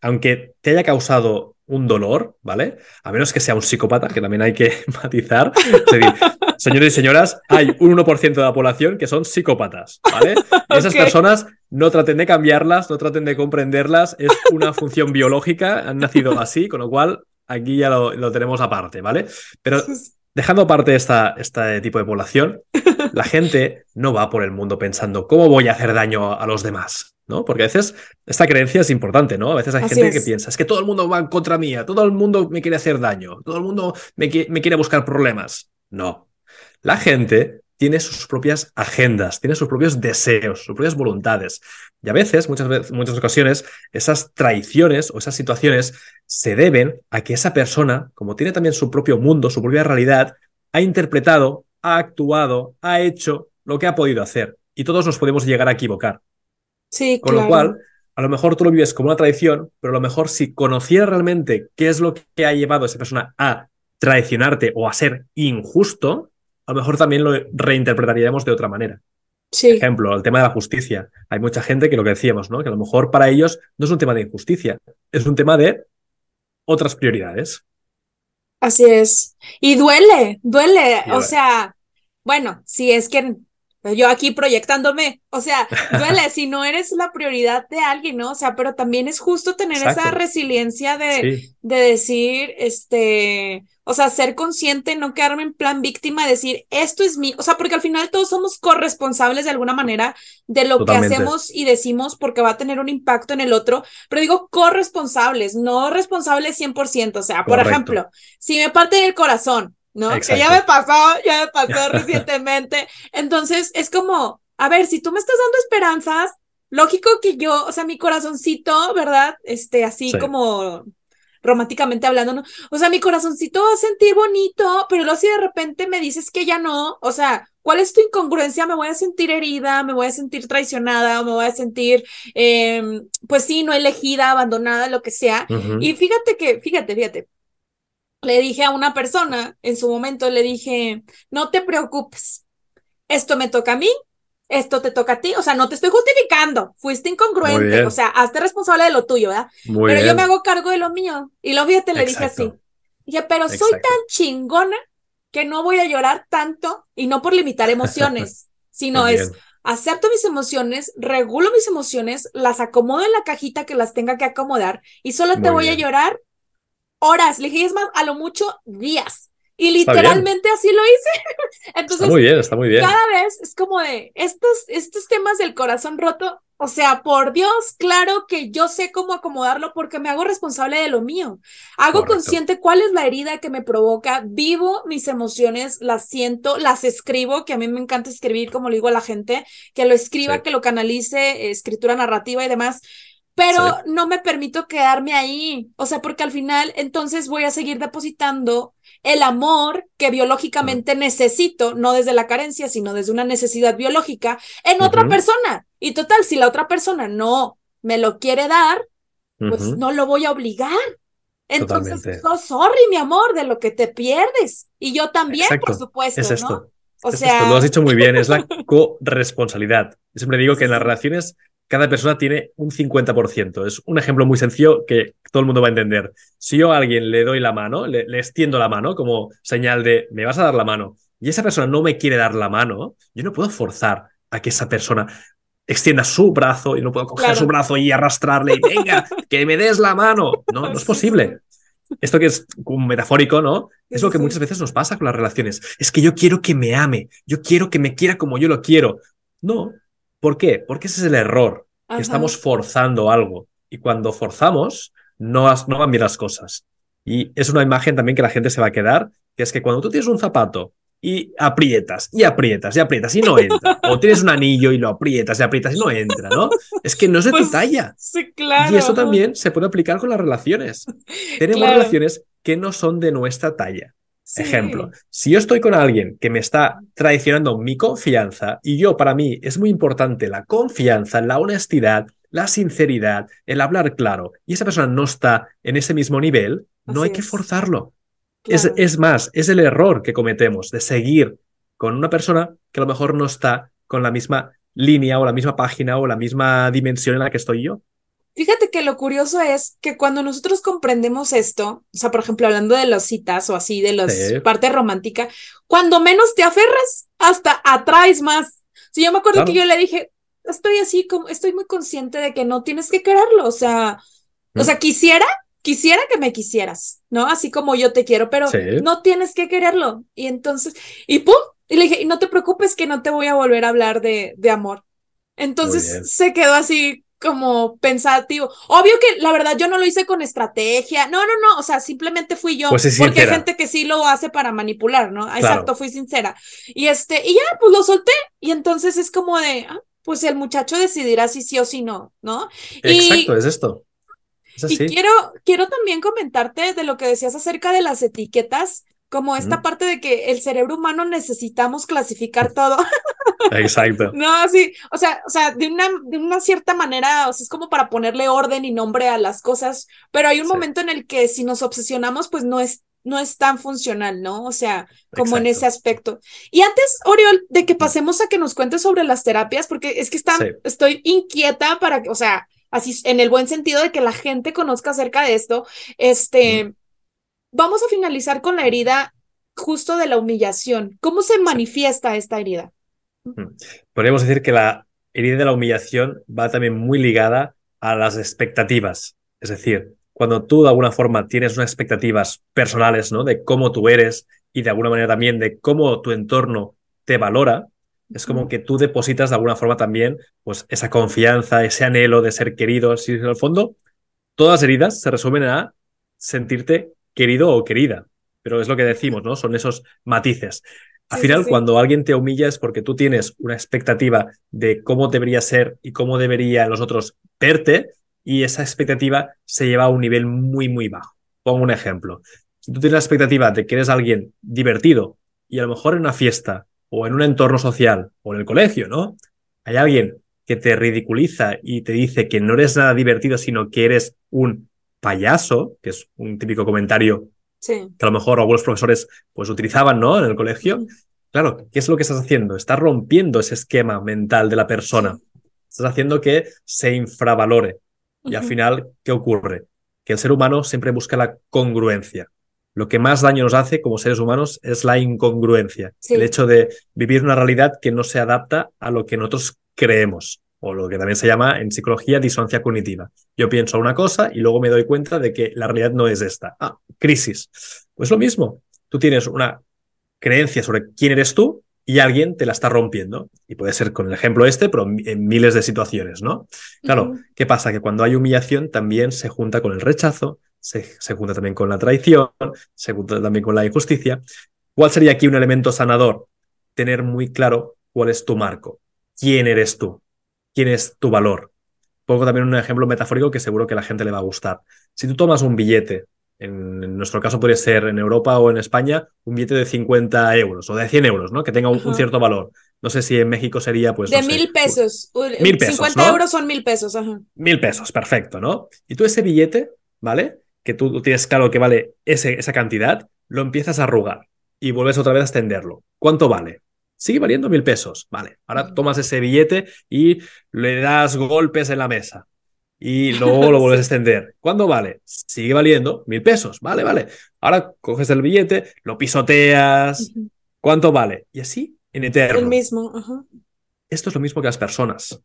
aunque te haya causado un dolor, ¿vale? A menos que sea un psicópata, que también hay que matizar. Es decir, señores y señoras, hay un 1% de la población que son psicópatas, ¿vale? esas personas no traten de cambiarlas, no traten de comprenderlas, es una función biológica, han nacido así, con lo cual aquí ya lo, tenemos aparte, ¿vale? Pero dejando aparte esta, este tipo de población, la gente no va por el mundo pensando cómo voy a hacer daño a los demás, ¿no? Porque a veces esta creencia es importante, ¿no? A veces hay gente que piensa, es que todo el mundo va en contra mía, todo el mundo me quiere hacer daño, todo el mundo me, me quiere buscar problemas. No. La gente tiene sus propias agendas, tiene sus propios deseos, sus propias voluntades. Y a veces, muchas veces, muchas ocasiones, esas traiciones o esas situaciones se deben a que esa persona, como tiene también su propio mundo, su propia realidad, ha interpretado, ha actuado, ha hecho lo que ha podido hacer. Y todos nos podemos llegar a equivocar. Sí, Con lo cual, a lo mejor tú lo vives como una traición, pero a lo mejor si conociera realmente qué es lo que ha llevado a esa persona a traicionarte o a ser injusto, a lo mejor también lo reinterpretaríamos de otra manera. Sí. Ejemplo, el tema de la justicia. Hay mucha gente que lo que decíamos, ¿no? Que a lo mejor para ellos no es un tema de injusticia, es un tema de otras prioridades. Así es. Y duele, duele. o sea, bueno, si es que yo aquí proyectándome, o sea, duele si no eres la prioridad de alguien, ¿no? O sea, pero también es justo tener esa resiliencia de, de decir, este, o sea, ser consciente, no quedarme en plan víctima, decir, esto es mi, o sea, porque al final todos somos corresponsables de alguna manera de lo que hacemos y decimos porque va a tener un impacto en el otro, pero digo corresponsables, no responsables 100%, o sea, por ejemplo, si me parte el corazón, ¿no? Que ya me pasó, ya me pasó recientemente. Entonces, es como, a ver, si tú me estás dando esperanzas, lógico que yo, o sea, mi corazoncito, ¿verdad? Este, así como románticamente hablando, ¿no? O sea, mi corazoncito va a sentir bonito, pero luego si de repente me dices que ya no, o sea, ¿cuál es tu incongruencia? Me voy a sentir herida, me voy a sentir traicionada, me voy a sentir, eh, pues sí, no elegida, abandonada, lo que sea. Y fíjate que, fíjate, fíjate, le dije a una persona en su momento, le dije, no te preocupes, esto me toca a mí, esto te toca a ti, o sea, no te estoy justificando, fuiste incongruente, o sea, hazte responsable de lo tuyo, ¿verdad? pero yo me hago cargo de lo mío. Y lo fíjate, le dije así. Dije, pero soy tan chingona que no voy a llorar tanto y no por limitar emociones, sino es acepto mis emociones, regulo mis emociones, las acomodo en la cajita que las tenga que acomodar y solo te voy a llorar horas, le dije, es más, a lo mucho días. Y literalmente así lo hice. Entonces, está muy bien, está muy bien. Cada vez es como de estos, estos temas del corazón roto, o sea, por Dios, claro que yo sé cómo acomodarlo porque me hago responsable de lo mío. Hago consciente cuál es la herida que me provoca, vivo mis emociones, las siento, las escribo, que a mí me encanta escribir, como le digo a la gente, que lo escriba, que lo canalice, escritura narrativa y demás pero no me permito quedarme ahí, o sea, porque al final entonces voy a seguir depositando el amor que biológicamente necesito, no desde la carencia, sino desde una necesidad biológica, en otra persona. Y total, si la otra persona no me lo quiere dar, pues no lo voy a obligar. Entonces, no, sorry, mi amor, de lo que te pierdes. Y yo también, por supuesto. Es esto. ¿no? O sea... Lo has dicho muy bien, es la corresponsabilidad. Siempre digo que en las relaciones cada persona tiene un 50%. Es un ejemplo muy sencillo que todo el mundo va a entender. Si yo a alguien le doy la mano, le, extiendo la mano como señal de me vas a dar la mano, y esa persona no me quiere dar la mano, yo no puedo forzar a que esa persona extienda su brazo y no puedo coger su brazo y arrastrarle y venga, que me des la mano. No, no es posible. Esto que es metafórico, ¿no? Es lo que muchas veces nos pasa con las relaciones. Es que yo quiero que me ame, yo quiero que me quiera como yo lo quiero. No, ¿Por qué? Porque ese es el error, que estamos forzando algo. Y cuando forzamos, no, no van bien las cosas. Y es una imagen también que la gente se va a quedar, que es que cuando tú tienes un zapato y aprietas, y aprietas, y aprietas, y no entra. o tienes un anillo y lo aprietas, y aprietas, y no entra, ¿no? Es que no es de tu pues, talla. Sí, claro. Y eso también se puede aplicar con las relaciones. Tenemos relaciones que no son de nuestra talla. Ejemplo, si yo estoy con alguien que me está traicionando mi confianza y yo para mí es muy importante la confianza, la honestidad, la sinceridad, el hablar claro y esa persona no está en ese mismo nivel, no hay que forzarlo. Es, es más, es el error que cometemos de seguir con una persona que a lo mejor no está con la misma línea o la misma página o la misma dimensión en la que estoy yo. Fíjate que lo curioso es que cuando nosotros comprendemos esto, o sea, por ejemplo, hablando de las citas o así, de la parte romántica, cuando menos te aferras, hasta atraes más. Si yo me acuerdo que yo le dije, estoy así como, estoy muy consciente de que no tienes que quererlo, o sea, o sea, quisiera quisiera que me quisieras, ¿no? Así como yo te quiero, pero no tienes que quererlo. Y entonces, y pum, y le dije, y no te preocupes que no te voy a volver a hablar de, de amor. Entonces se quedó así como pensativo. Obvio que la verdad yo no lo hice con estrategia. No, no, no. O sea, simplemente fui yo. Pues porque hay gente que sí lo hace para manipular, ¿no? Exacto, fui sincera. Y este, y ya, pues lo solté. Y entonces es como de, ah, pues el muchacho decidirá si sí o si no, ¿no? Exacto, es esto. y quiero, quiero también comentarte de lo que decías acerca de las etiquetas como esta parte de que el cerebro humano necesitamos clasificar todo. Exacto. no, sí, o sea, o sea, de una, de una cierta manera, o sea, es como para ponerle orden y nombre a las cosas, pero hay un momento en el que si nos obsesionamos, pues no es, no es tan funcional, ¿no? O sea, como en ese aspecto. Y antes, Oriol, de que pasemos a que nos cuentes sobre las terapias, porque es que están, estoy inquieta para que, o sea, así en el buen sentido de que la gente conozca acerca de esto, este vamos a finalizar con la herida justo de la humillación. ¿Cómo se manifiesta esta herida? Podríamos decir que la herida de la humillación va también muy ligada a las expectativas. Es decir, cuando tú de alguna forma tienes unas expectativas personales, ¿no? De cómo tú eres y de alguna manera también de cómo tu entorno te valora, es como que tú depositas de alguna forma también pues esa confianza, ese anhelo de ser querido. Si en el fondo, todas las heridas se resumen a sentirte querido o querida. Pero es lo que decimos, ¿no? Son esos matices. Al final, cuando alguien te humilla es porque tú tienes una expectativa de cómo debería ser y cómo debería los otros verte, y esa expectativa se lleva a un nivel muy, muy bajo. Pongo un ejemplo. Si tú tienes la expectativa de que eres alguien divertido y a lo mejor en una fiesta o en un entorno social o en el colegio, ¿no? Hay alguien que te ridiculiza y te dice que no eres nada divertido, sino que eres un payaso, que es un típico comentario que a lo mejor algunos profesores pues utilizaban, ¿no? En el colegio. Claro, ¿qué es lo que estás haciendo? Estás rompiendo ese esquema mental de la persona. Estás haciendo que se infravalore. Y al final, ¿qué ocurre? Que el ser humano siempre busca la congruencia. Lo que más daño nos hace como seres humanos es la incongruencia. El hecho de vivir una realidad que no se adapta a lo que nosotros creemos o lo que también se llama en psicología disonancia cognitiva. Yo pienso una cosa y luego me doy cuenta de que la realidad no es esta. Ah, crisis. Pues lo mismo. Tú tienes una creencia sobre quién eres tú y alguien te la está rompiendo. Y puede ser con el ejemplo este, pero en miles de situaciones, ¿no? Claro, ¿qué pasa? Que cuando hay humillación también se junta con el rechazo, se, se junta también con la traición, se junta también con la injusticia. ¿Cuál sería aquí un elemento sanador? Tener muy claro cuál es tu marco, quién eres tú quién es tu valor. Pongo también un ejemplo metafórico que seguro que a la gente le va a gustar. Si tú tomas un billete, en, nuestro caso puede ser en Europa o en España, un billete de 50 euros o de 100 euros, ¿no? Que tenga un, cierto valor. No sé si en México sería, pues. De mil pesos. Mil pesos. 50 euros son mil pesos, ajá. Mil pesos, perfecto, ¿no? Y tú ese billete, ¿vale? Que tú tienes claro que vale ese, esa cantidad, lo empiezas a arrugar y vuelves otra vez a extenderlo. ¿Cuánto vale? Sigue valiendo mil pesos. Vale, ahora tomas ese billete y le das golpes en la mesa. Y luego lo vuelves a extender. ¿Cuándo vale? Sigue valiendo mil pesos. Vale, vale. Ahora coges el billete, lo pisoteas. ¿Cuánto vale? Y así en eterno. El mismo. Esto es lo mismo que las personas.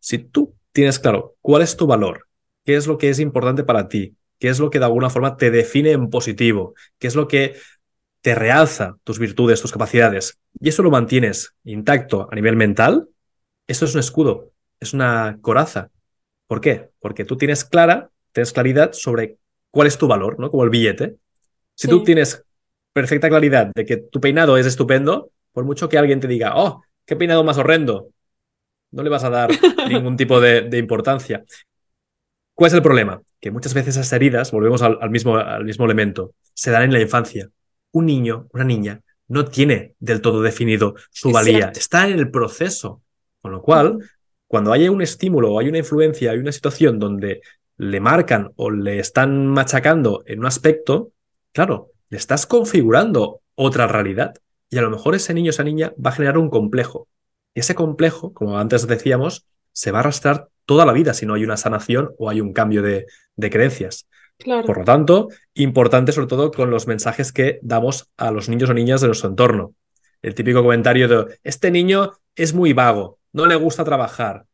Si tú tienes claro cuál es tu valor, qué es lo que es importante para ti, qué es lo que de alguna forma te define en positivo, qué es lo que te realza tus virtudes, tus capacidades, y eso lo mantienes intacto a nivel mental, eso es un escudo, es una coraza. ¿Por qué? Porque tú tienes clara, tienes claridad sobre cuál es tu valor, ¿no? Como el billete. Si tú tienes perfecta claridad de que tu peinado es estupendo, por mucho que alguien te diga, oh, qué peinado más horrendo, no le vas a dar ningún tipo de, importancia. ¿Cuál es el problema? Que muchas veces esas heridas, volvemos al, mismo, al mismo elemento, se dan en la infancia un niño, una niña, no tiene del todo definido su valía, está en el proceso. Con lo cual, cuando hay un estímulo o hay una influencia, hay una situación donde le marcan o le están machacando en un aspecto, claro, le estás configurando otra realidad. Y a lo mejor ese niño, esa niña va a generar un complejo. Y ese complejo, como antes decíamos, se va a arrastrar toda la vida si no hay una sanación o hay un cambio de, de creencias. Por lo tanto, importante sobre todo con los mensajes que damos a los niños o niñas de nuestro entorno. El típico comentario de, este niño es muy vago, no le gusta trabajar.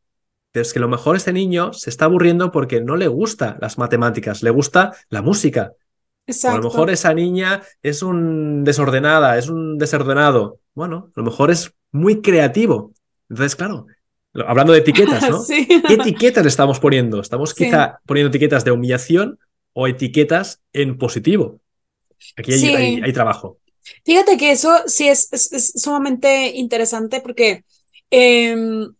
Pero es que a lo mejor este niño se está aburriendo porque no le gusta las matemáticas, le gusta la música. O a lo mejor esa niña es un desordenada, es un desordenado. Bueno, a lo mejor es muy creativo. Entonces, claro, hablando de etiquetas, ¿no? ¿Qué etiquetas le estamos poniendo? ¿Estamos quizá poniendo etiquetas de humillación o etiquetas en positivo? Aquí hay, trabajo. Fíjate que eso sí es, sumamente interesante porque em,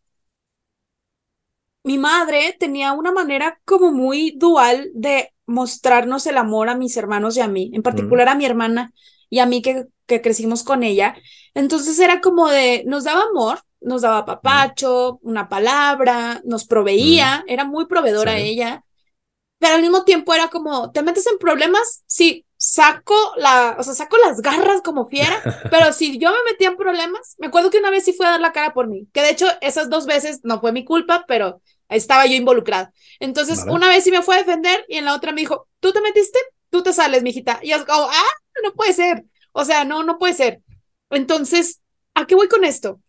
mi madre tenía una manera como muy dual de mostrarnos el amor a mis hermanos y a mí, en particular a mi hermana y a mí que, que crecimos con ella. Entonces era como de, nos daba amor, nos daba papacho, una palabra, nos proveía, era muy proveedora ella, pero al mismo tiempo era como, ¿te metes en problemas? Sí, saco la, o sea, saco las garras como fiera, pero si yo me metía en problemas, me acuerdo que una vez sí fue a dar la cara por mí, que de hecho esas dos veces no fue mi culpa, pero estaba yo involucrada. Entonces, una vez sí me fue a defender y en la otra me dijo, ¿tú te metiste? Tú te sales, mijita. Y yo como, ah, no puede ser. O sea, no, no puede ser. Entonces, ¿a qué voy con esto?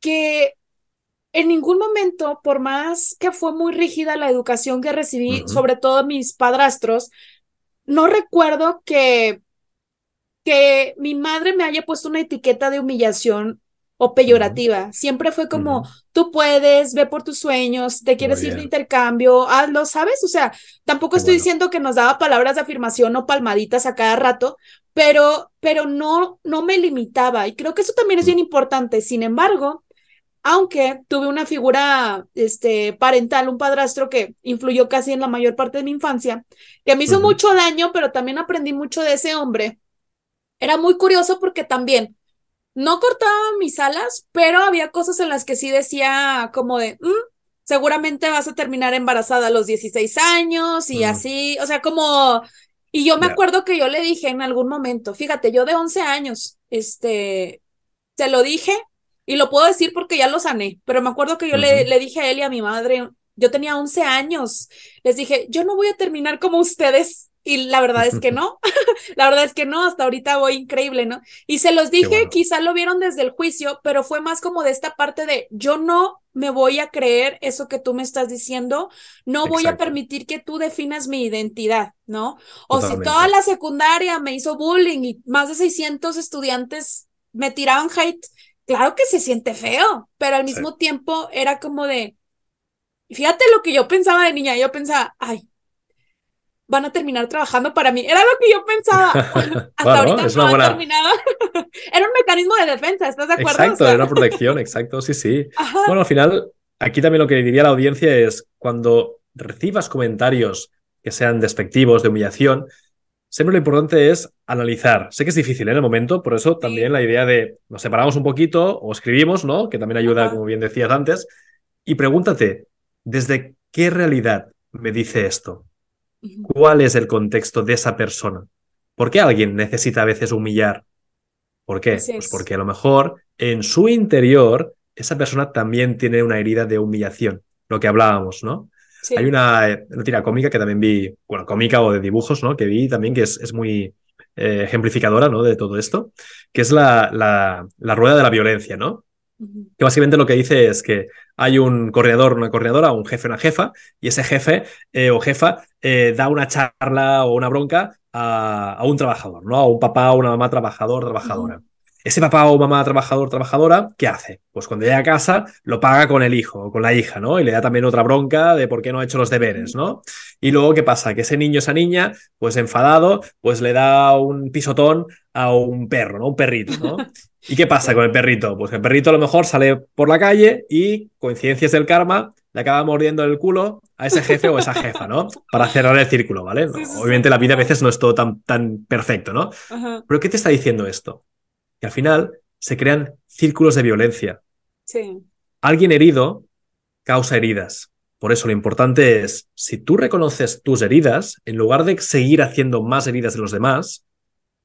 Que en ningún momento, por más que fue muy rígida la educación que recibí, sobre todo mis padrastros, no recuerdo que, que mi madre me haya puesto una etiqueta de humillación o peyorativa. Siempre fue como, tú puedes, ve por tus sueños, te quieres ir de intercambio, hazlo, ¿sabes? O sea, tampoco estoy diciendo que nos daba palabras de afirmación o palmaditas a cada rato, pero, pero no, no me limitaba. Y creo que eso también es bien importante. Sin embargo, aunque tuve una figura este, parental, un padrastro que influyó casi en la mayor parte de mi infancia, que me hizo mucho daño, pero también aprendí mucho de ese hombre. Era muy curioso porque también no cortaba mis alas, pero había cosas en las que sí decía como de, mm, seguramente vas a terminar embarazada a los 16 años y así, o sea, como, y yo me acuerdo que yo le dije en algún momento, fíjate, yo de 11 años, este, se lo dije y lo puedo decir porque ya lo sané, pero me acuerdo que yo le, le dije a él y a mi madre, yo tenía 11 años, les dije, yo no voy a terminar como ustedes y la verdad es que no, la verdad es que no, hasta ahorita voy increíble, ¿no? Y se los dije, quizá lo vieron desde el juicio, pero fue más como de esta parte de yo no me voy a creer eso que tú me estás diciendo, no voy a permitir que tú definas mi identidad, ¿no? O si toda la secundaria me hizo bullying y más de 600 estudiantes me tiraban hate, claro que se siente feo, pero al mismo tiempo era como de, fíjate lo que yo pensaba de niña, yo pensaba, ay, van a terminar trabajando para mí. Era lo que yo pensaba. Hasta ahorita no han terminado. era un mecanismo de defensa, ¿estás de acuerdo? Exacto, era una protección, exacto, sí, sí. Bueno, al final, aquí también lo que diría la audiencia es cuando recibas comentarios que sean despectivos, de humillación, siempre lo importante es analizar. Sé que es difícil ¿eh? en el momento, por eso también la idea de nos separamos un poquito o escribimos, ¿no? Que también ayuda, como bien decías antes, y pregúntate, ¿desde qué realidad me dice esto? ¿Cuál es el contexto de esa persona? ¿Por qué alguien necesita a veces humillar? ¿Por qué? Pues porque a lo mejor en su interior esa persona también tiene una herida de humillación, lo que hablábamos, ¿no? Hay una, eh, una, tira cómica que también vi, bueno, cómica o de dibujos, ¿no? Que vi también que es, es muy eh, ejemplificadora, ¿no? De todo esto, que es la, la, la rueda de la violencia, ¿no? Que básicamente lo que dice es que hay un corredor, una corredora, un jefe, una jefa, y ese jefe eh, o jefa eh, da una charla o una bronca a, un trabajador, ¿no? A un papá o una mamá trabajador, trabajadora. Ese papá o mamá trabajador, trabajadora, ¿qué hace? Pues cuando llega a casa lo paga con el hijo o con la hija, ¿no? Y le da también otra bronca de por qué no ha hecho los deberes, ¿no? Y luego, ¿qué pasa? Que ese niño, esa niña, pues enfadado, pues le da un pisotón a un perro, ¿no? Un perrito, ¿no? ¿Y qué pasa con el perrito? Pues el perrito a lo mejor sale por la calle y, coincidencias del karma, le acaba mordiendo el culo a ese jefe o esa jefa, ¿no? Para cerrar el círculo, ¿vale? Obviamente la vida a veces no es todo tan, tan perfecto, ¿no? Pero ¿qué te está diciendo esto? Que al final se crean círculos de violencia. Sí. Alguien herido causa heridas. Por eso lo importante es, si tú reconoces tus heridas, en lugar de seguir haciendo más heridas de los demás,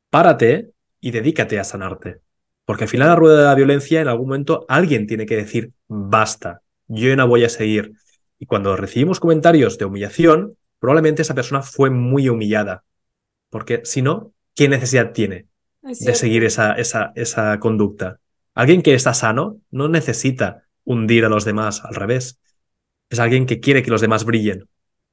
párate y dedícate a sanarte. Porque al final la rueda de la violencia, en algún momento alguien tiene que decir, basta, yo no voy a seguir. Y cuando recibimos comentarios de humillación, probablemente esa persona fue muy humillada. Porque si no, ¿qué necesidad tiene de seguir esa, esa, esa conducta? Alguien que está sano no necesita hundir a los demás, al revés. es alguien que quiere que los demás brillen.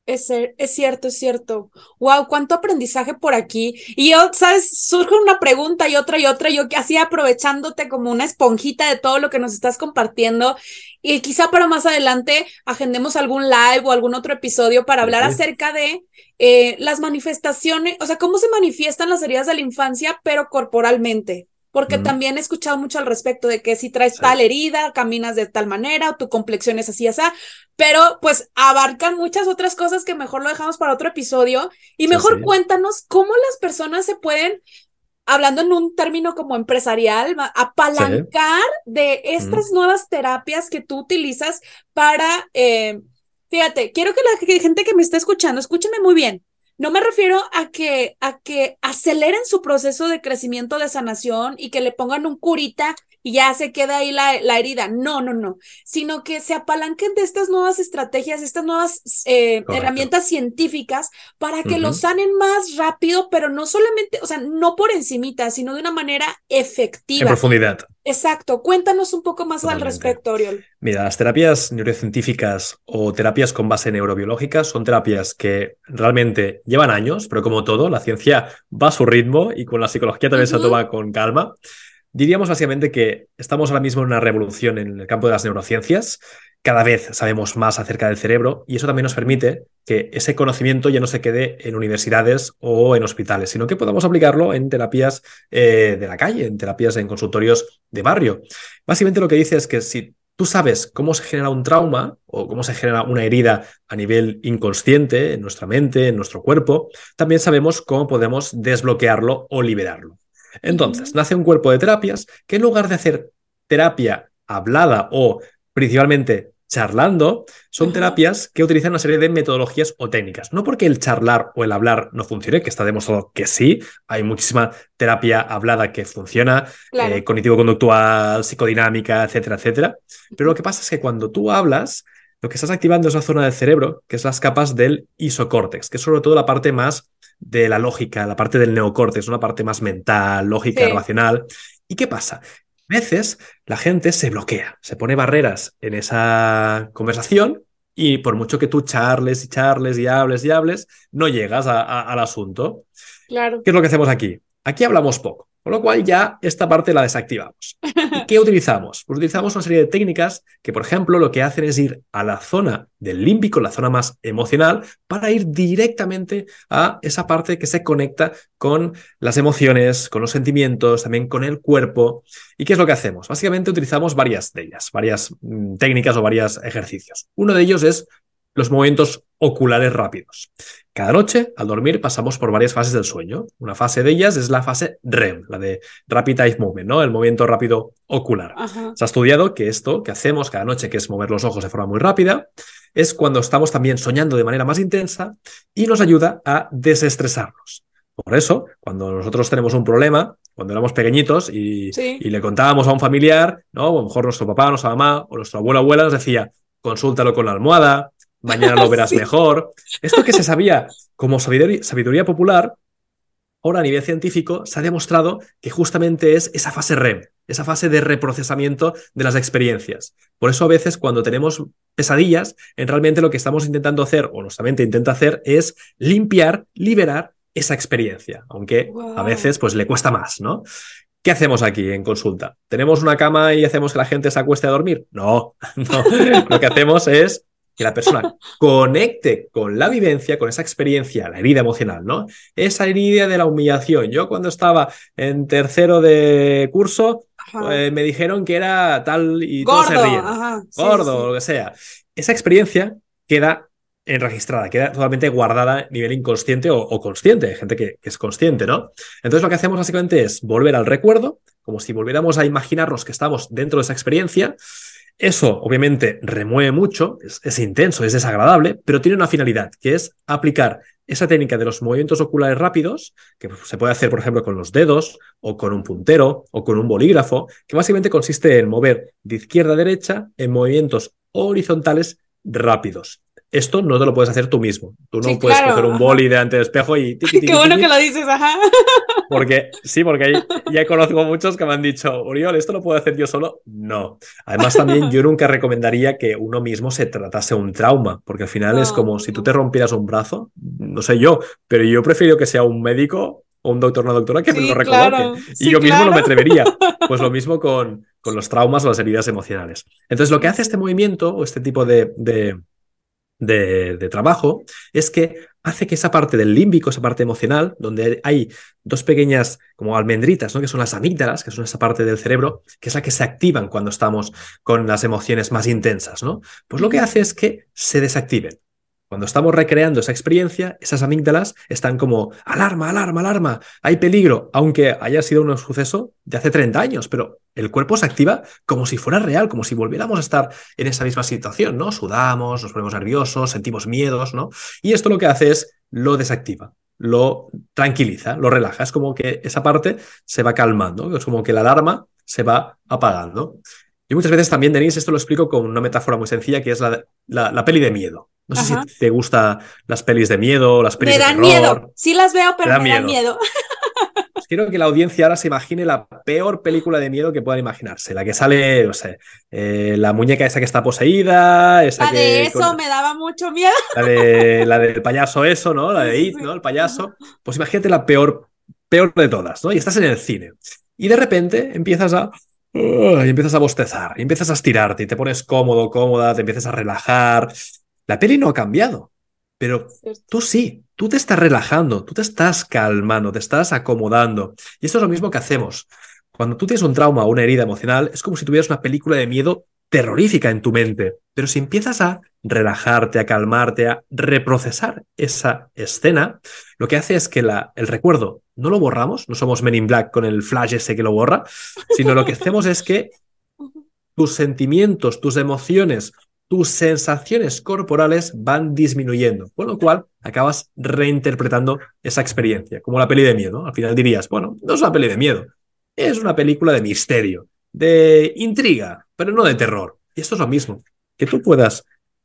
Es, es, cierto, es cierto. Wow, cuánto aprendizaje por aquí. Y yo, sabes, surge una pregunta y otra y otra. Yo así aprovechándote como una esponjita de todo lo que nos estás compartiendo. Y quizá para más adelante agendemos algún live o algún otro episodio para hablar acerca de eh, las manifestaciones, o sea, cómo se manifiestan las heridas de la infancia, pero corporalmente. Porque también he escuchado mucho al respecto de que si traes tal herida, caminas de tal manera, o tu complexión es así, así, pero pues abarcan muchas otras cosas que mejor lo dejamos para otro episodio. Y mejor cuéntanos cómo las personas se pueden, hablando en un término como empresarial, apalancar de estas nuevas terapias que tú utilizas para, eh, fíjate, quiero que la gente que me esté escuchando, escúcheme muy bien. No me refiero a que, a que aceleren su proceso de crecimiento de sanación y que le pongan un curita y ya se queda ahí la, la herida. No, no, no. Sino que se apalanquen de estas nuevas estrategias, estas nuevas eh, herramientas científicas para que lo sanen más rápido, pero no solamente, o sea, no por encimita, sino de una manera efectiva. En profundidad. Exacto. Cuéntanos un poco más al respecto, Oriol. Mira, las terapias neurocientíficas o terapias con base neurobiológica son terapias que realmente llevan años, pero como todo, la ciencia va a su ritmo y con la psicología también se toma con calma. Diríamos básicamente que estamos ahora mismo en una revolución en el campo de las neurociencias. Cada vez sabemos más acerca del cerebro y eso también nos permite que ese conocimiento ya no se quede en universidades o en hospitales, sino que podamos aplicarlo en terapias eh, de la calle, en terapias en consultorios de barrio. Básicamente lo que dice es que si tú sabes cómo se genera un trauma o cómo se genera una herida a nivel inconsciente en nuestra mente, en nuestro cuerpo, también sabemos cómo podemos desbloquearlo o liberarlo. Entonces, nace un cuerpo de terapias que en lugar de hacer terapia hablada o principalmente charlando, son terapias que utilizan una serie de metodologías o técnicas. No porque el charlar o el hablar no funcione, que está demostrado que sí, hay muchísima terapia hablada que funciona, eh, cognitivo-conductual, psicodinámica, etcétera, etcétera. Pero lo que pasa es que cuando tú hablas, lo que estás activando es una zona del cerebro, que es las capas del isocórtex, que es sobre todo la parte más de la lógica, la parte del neocórtex, una parte más mental, lógica, racional. ¿Y qué pasa? A veces la gente se bloquea, se pone barreras en esa conversación y por mucho que tú charles y charles y hables y hables, no llegas al asunto. Claro. ¿Qué es lo que hacemos aquí? Aquí hablamos poco. Con lo cual ya esta parte la desactivamos. ¿Y qué utilizamos? Pues utilizamos una serie de técnicas que, por ejemplo, lo que hacen es ir a la zona del límbico, la zona más emocional, para ir directamente a esa parte que se conecta con las emociones, con los sentimientos, también con el cuerpo. ¿Y qué es lo que hacemos? Básicamente utilizamos varias de ellas, varias mm, técnicas o varios ejercicios. Uno de ellos es los movimientos oculares rápidos. Cada noche, al dormir, pasamos por varias fases del sueño. Una fase de ellas es la fase REM, la de Rapid Eye Movement, ¿no? El movimiento rápido ocular. Se ha estudiado que esto que hacemos cada noche, que es mover los ojos de forma muy rápida, es cuando estamos también soñando de manera más intensa y nos ayuda a desestresarnos. Por eso, cuando nosotros tenemos un problema, cuando éramos pequeñitos y, y, le contábamos a un familiar, ¿no? O a lo mejor nuestro papá, nuestra mamá o nuestro abuelo o abuela nos decía, consúltalo con la almohada, mañana lo verás mejor. Esto que se sabía como sabiduría, popular, ahora a nivel científico se ha demostrado que justamente es esa fase REM, esa fase de reprocesamiento de las experiencias. Por eso a veces cuando tenemos pesadillas, en realmente lo que estamos intentando hacer, o nuestra mente intenta hacer, es limpiar, liberar esa experiencia, aunque a veces pues le cuesta más, ¿no? ¿Qué hacemos aquí en consulta? ¿Tenemos una cama y hacemos que la gente se acueste a dormir? No, no. Lo que hacemos es que la persona conecte con la vivencia, con esa experiencia, la herida emocional, ¿no? Esa herida de la humillación. Yo cuando estaba en tercero de curso, eh, me dijeron que era tal y todo se ríen. Gordo, o lo que sea. Esa experiencia queda enregistrada, queda totalmente guardada a nivel inconsciente o, consciente, hay gente que, que, es consciente, ¿no? Entonces lo que hacemos básicamente es volver al recuerdo, como si volviéramos a imaginarnos que estamos dentro de esa experiencia, eso obviamente remueve mucho, es, intenso, es desagradable, pero tiene una finalidad, que es aplicar esa técnica de los movimientos oculares rápidos, que se puede hacer, por ejemplo, con los dedos o con un puntero o con un bolígrafo, que básicamente consiste en mover de izquierda a derecha en movimientos horizontales rápidos. Esto no te lo puedes hacer tú mismo. Tú no puedes coger un boli delante del espejo y... Qué bueno que lo dices, ajá. Porque sí, porque ya conozco muchos que me han dicho, Uriol, ¿esto lo puedo hacer yo solo? No. Además, también yo nunca recomendaría que uno mismo se tratase un trauma, porque al final es como si tú te rompieras un brazo, no sé yo, pero yo prefiero que sea un médico o un doctor o una doctora que me lo recoloque. y yo mismo no me atrevería. Pues lo mismo con, con los traumas o las heridas emocionales. Entonces, lo que hace este movimiento o este tipo de, de, de, trabajo es que hace que esa parte del límbico, esa parte emocional, donde hay dos pequeñas como almendritas, ¿no? que son las amígdalas, que son esa parte del cerebro, que es la que se activan cuando estamos con las emociones más intensas, ¿no? Pues lo que hace es que se desactiven. Cuando estamos recreando esa experiencia, esas amígdalas están como alarma, alarma, alarma, hay peligro, aunque haya sido un suceso de hace 30 años, pero el cuerpo se activa como si fuera real, como si volviéramos a estar en esa misma situación, ¿no? Sudamos, nos ponemos nerviosos, sentimos miedos, ¿no? Y esto lo que hace es lo desactiva, lo tranquiliza, lo relaja, es como que esa parte se va calmando, es como que la alarma se va apagando. Y muchas veces también, Denise, esto lo explico con una metáfora muy sencilla que es la, la peli de miedo. No sé si te gustan las pelis de miedo, las pelis me dan miedo. Sí las veo, pero me, dan miedo. Pues quiero que la audiencia ahora se imagine la peor película de miedo que puedan imaginarse. La que sale, no sé, eh, la muñeca esa que está poseída. Esa la de eso me daba mucho miedo. La, de, la del payaso eso, ¿no? La de It, ¿no? El payaso. Pues imagínate la peor, peor de todas, ¿no? Y estás en el cine. Y de repente empiezas a y empiezas a bostezar, y empiezas a estirarte, y te pones cómodo, cómoda, te empiezas a relajar, la peli no ha cambiado, pero tú sí, tú te estás relajando, tú te estás calmando, te estás acomodando. Y esto es lo mismo que hacemos. Cuando tú tienes un trauma o una herida emocional, es como si tuvieras una película de miedo terrorífica en tu mente. Pero si empiezas a relajarte, a calmarte, a reprocesar esa escena, lo que hace es que la, el recuerdo no lo borramos, no somos Men in Black con el flash ese que lo borra, sino lo que hacemos es que tus sentimientos, tus emociones, tus sensaciones corporales van disminuyendo, con lo cual acabas reinterpretando esa experiencia, como la peli de miedo. Al final dirías, bueno, no es una peli de miedo, es una película de misterio, de intriga, pero no de terror. Y esto es lo mismo, que tú puedas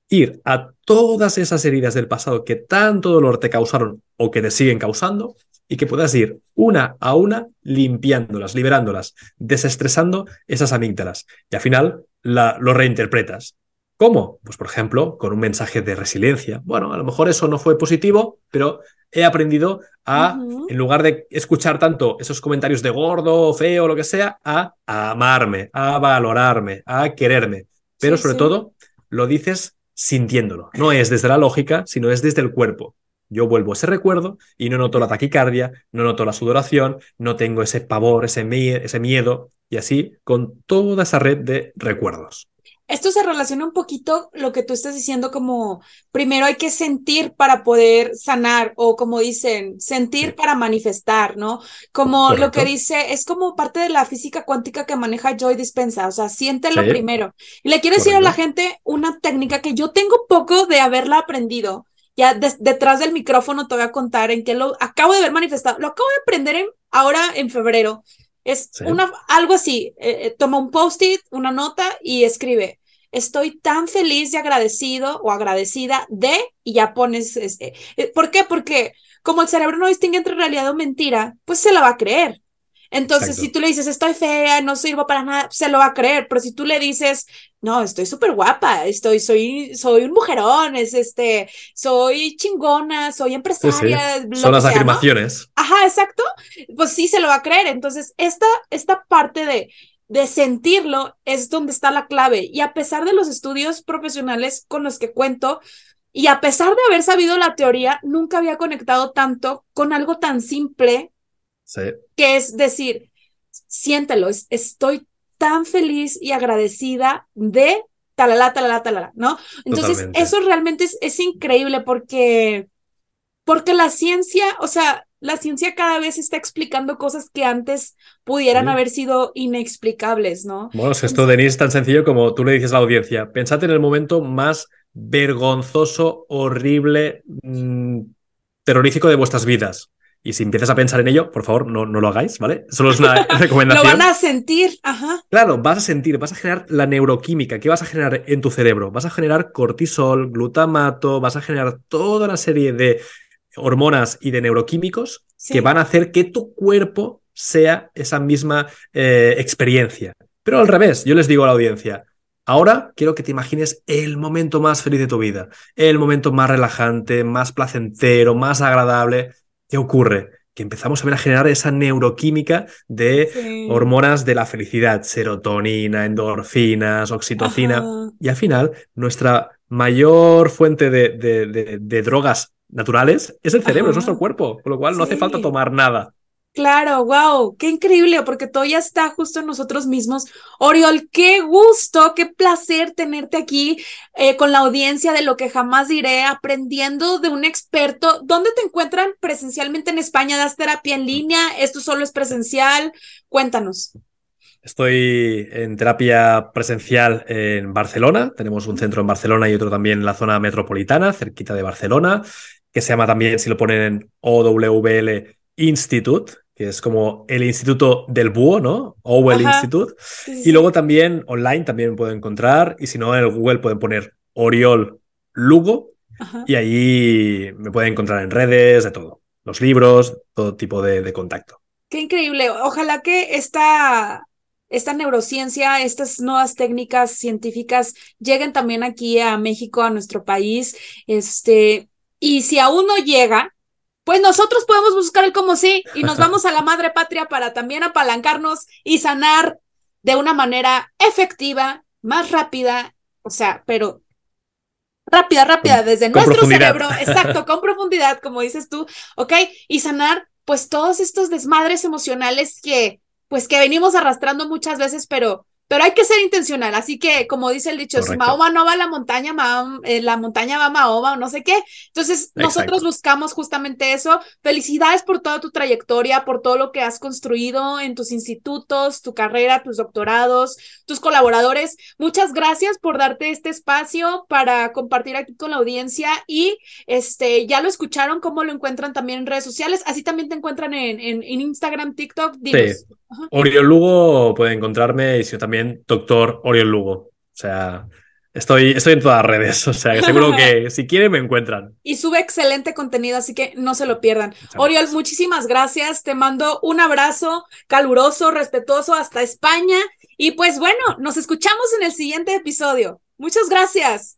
ir a todas esas heridas del pasado que tanto dolor te causaron o que te siguen causando y que puedas ir una a una limpiándolas, liberándolas, desestresando esas amígdalas. Y al final la, lo reinterpretas. ¿Cómo? Pues por ejemplo, con un mensaje de resiliencia. Bueno, a lo mejor eso no fue positivo, pero he aprendido a, en lugar de escuchar tanto esos comentarios de gordo, feo, lo que sea, a, amarme, a valorarme, a quererme. Pero sobre todo, lo dices sintiéndolo. No es desde la lógica, sino es desde el cuerpo. Yo vuelvo a ese recuerdo y no noto la taquicardia, no noto la sudoración, no tengo ese pavor, ese, ese miedo, y así con toda esa red de recuerdos. Esto se relaciona un poquito lo que tú estás diciendo como primero hay que sentir para poder sanar o como dicen, sentir para manifestar, ¿no? Como lo que dice, es como parte de la física cuántica que maneja Joy Dispensa, o sea, siéntelo primero. Y le quiero decir a la gente una técnica que yo tengo poco de haberla aprendido. Ya detrás del micrófono te voy a contar en qué lo acabo de ver manifestado. Lo acabo de aprender en, ahora en febrero. Es una, algo así, eh, eh, toma un post-it, una nota y escribe, estoy tan feliz y agradecido o agradecida de, y ya pones, este, eh, ¿por qué? Porque como el cerebro no distingue entre realidad o mentira, pues se la va a creer. Entonces, si tú le dices, estoy fea, no sirvo para nada, se lo va a creer. Pero si tú le dices, no, estoy súper guapa, estoy, soy, soy un mujerón, es este, soy chingona, soy empresaria. Son las afirmaciones. Ajá, exacto. Pues sí se lo va a creer. Entonces, esta, esta parte de, de sentirlo es donde está la clave. Y a pesar de los estudios profesionales con los que cuento, y a pesar de haber sabido la teoría, nunca había conectado tanto con algo tan simple que es decir, siéntelo, estoy tan feliz y agradecida de talala, talala, talala, ¿no? Entonces, eso realmente es, es, increíble porque, porque la ciencia, o sea, la ciencia cada vez está explicando cosas que antes pudieran haber sido inexplicables, ¿no? Bueno, es esto, Denise, es tan sencillo como tú le dices a la audiencia, pensad en el momento más vergonzoso, horrible, mm, terrorífico de vuestras vidas Y si empiezas a pensar en ello, por favor, no, no lo hagáis, ¿vale? Solo es una recomendación. lo van a sentir, ajá. Claro, vas a sentir, vas a generar la neuroquímica. ¿Qué vas a generar en tu cerebro? Vas a generar cortisol, glutamato, vas a generar toda una serie de hormonas y de neuroquímicos que van a hacer que tu cuerpo sea esa misma eh, experiencia. Pero al revés, yo les digo a la audiencia, Ahora quiero que te imagines el momento más feliz de tu vida, el momento más relajante, más placentero, más agradable. ¿Qué ocurre? Que empezamos a ver a generar esa neuroquímica de hormonas de la felicidad, serotonina, endorfinas, oxitocina. Y al final, nuestra mayor fuente de, drogas naturales es el cerebro, es nuestro cuerpo, con lo cual no hace falta tomar nada. Claro, wow, qué increíble, porque todo ya está justo en nosotros mismos. Oriol, qué gusto, qué placer tenerte aquí eh, con la audiencia de lo que jamás diré, aprendiendo de un experto. ¿Dónde te encuentran presencialmente en España? ¿Das terapia en línea? ¿Esto solo es presencial? Cuéntanos. Estoy en terapia presencial en Barcelona. Tenemos un centro en Barcelona y otro también en la zona metropolitana, cerquita de Barcelona, que se llama también, si lo ponen en OWL Institute, que es como el Instituto del Búho, ¿no? Owell Institute. Y luego también online también pueden encontrar, y si no, en el Google pueden poner Oriol Lugo, y ahí me pueden encontrar en redes, de todo. Los libros, todo tipo de, contacto. Qué increíble. Ojalá que esta, esta neurociencia, estas nuevas técnicas científicas lleguen también aquí a México, a nuestro país. Este, y si aún no llega, pues nosotros podemos buscar el como sí y nos vamos a la madre patria para también apalancarnos y sanar de una manera efectiva, más rápida, o sea, pero rápida, rápida, desde nuestro cerebro, exacto, con profundidad, como dices tú, ¿ok? Y sanar pues todos estos desmadres emocionales que pues que venimos arrastrando muchas veces, pero pero hay que ser intencional, así que como dice el dicho, si Mahoma no va a la montaña, eh, la montaña va a Mahoma o no sé qué. Entonces, nosotros buscamos justamente eso. Felicidades por toda tu trayectoria, por todo lo que has construido en tus institutos, tu carrera, tus doctorados, tus colaboradores. Muchas gracias por darte este espacio para compartir aquí con la audiencia y este, ya lo escucharon, cómo lo encuentran también en redes sociales, así también te encuentran en, en, Instagram, TikTok. Sí. Oriol Lugo puede encontrarme y si también doctor Oriol Lugo. O sea, estoy, estoy en todas las redes. O sea, seguro que si quieren me encuentran. Y sube excelente contenido, así que no se lo pierdan. Oriol, muchísimas gracias. Te mando un abrazo caluroso, respetuoso hasta España. Y pues bueno, nos escuchamos en el siguiente episodio. Muchas gracias.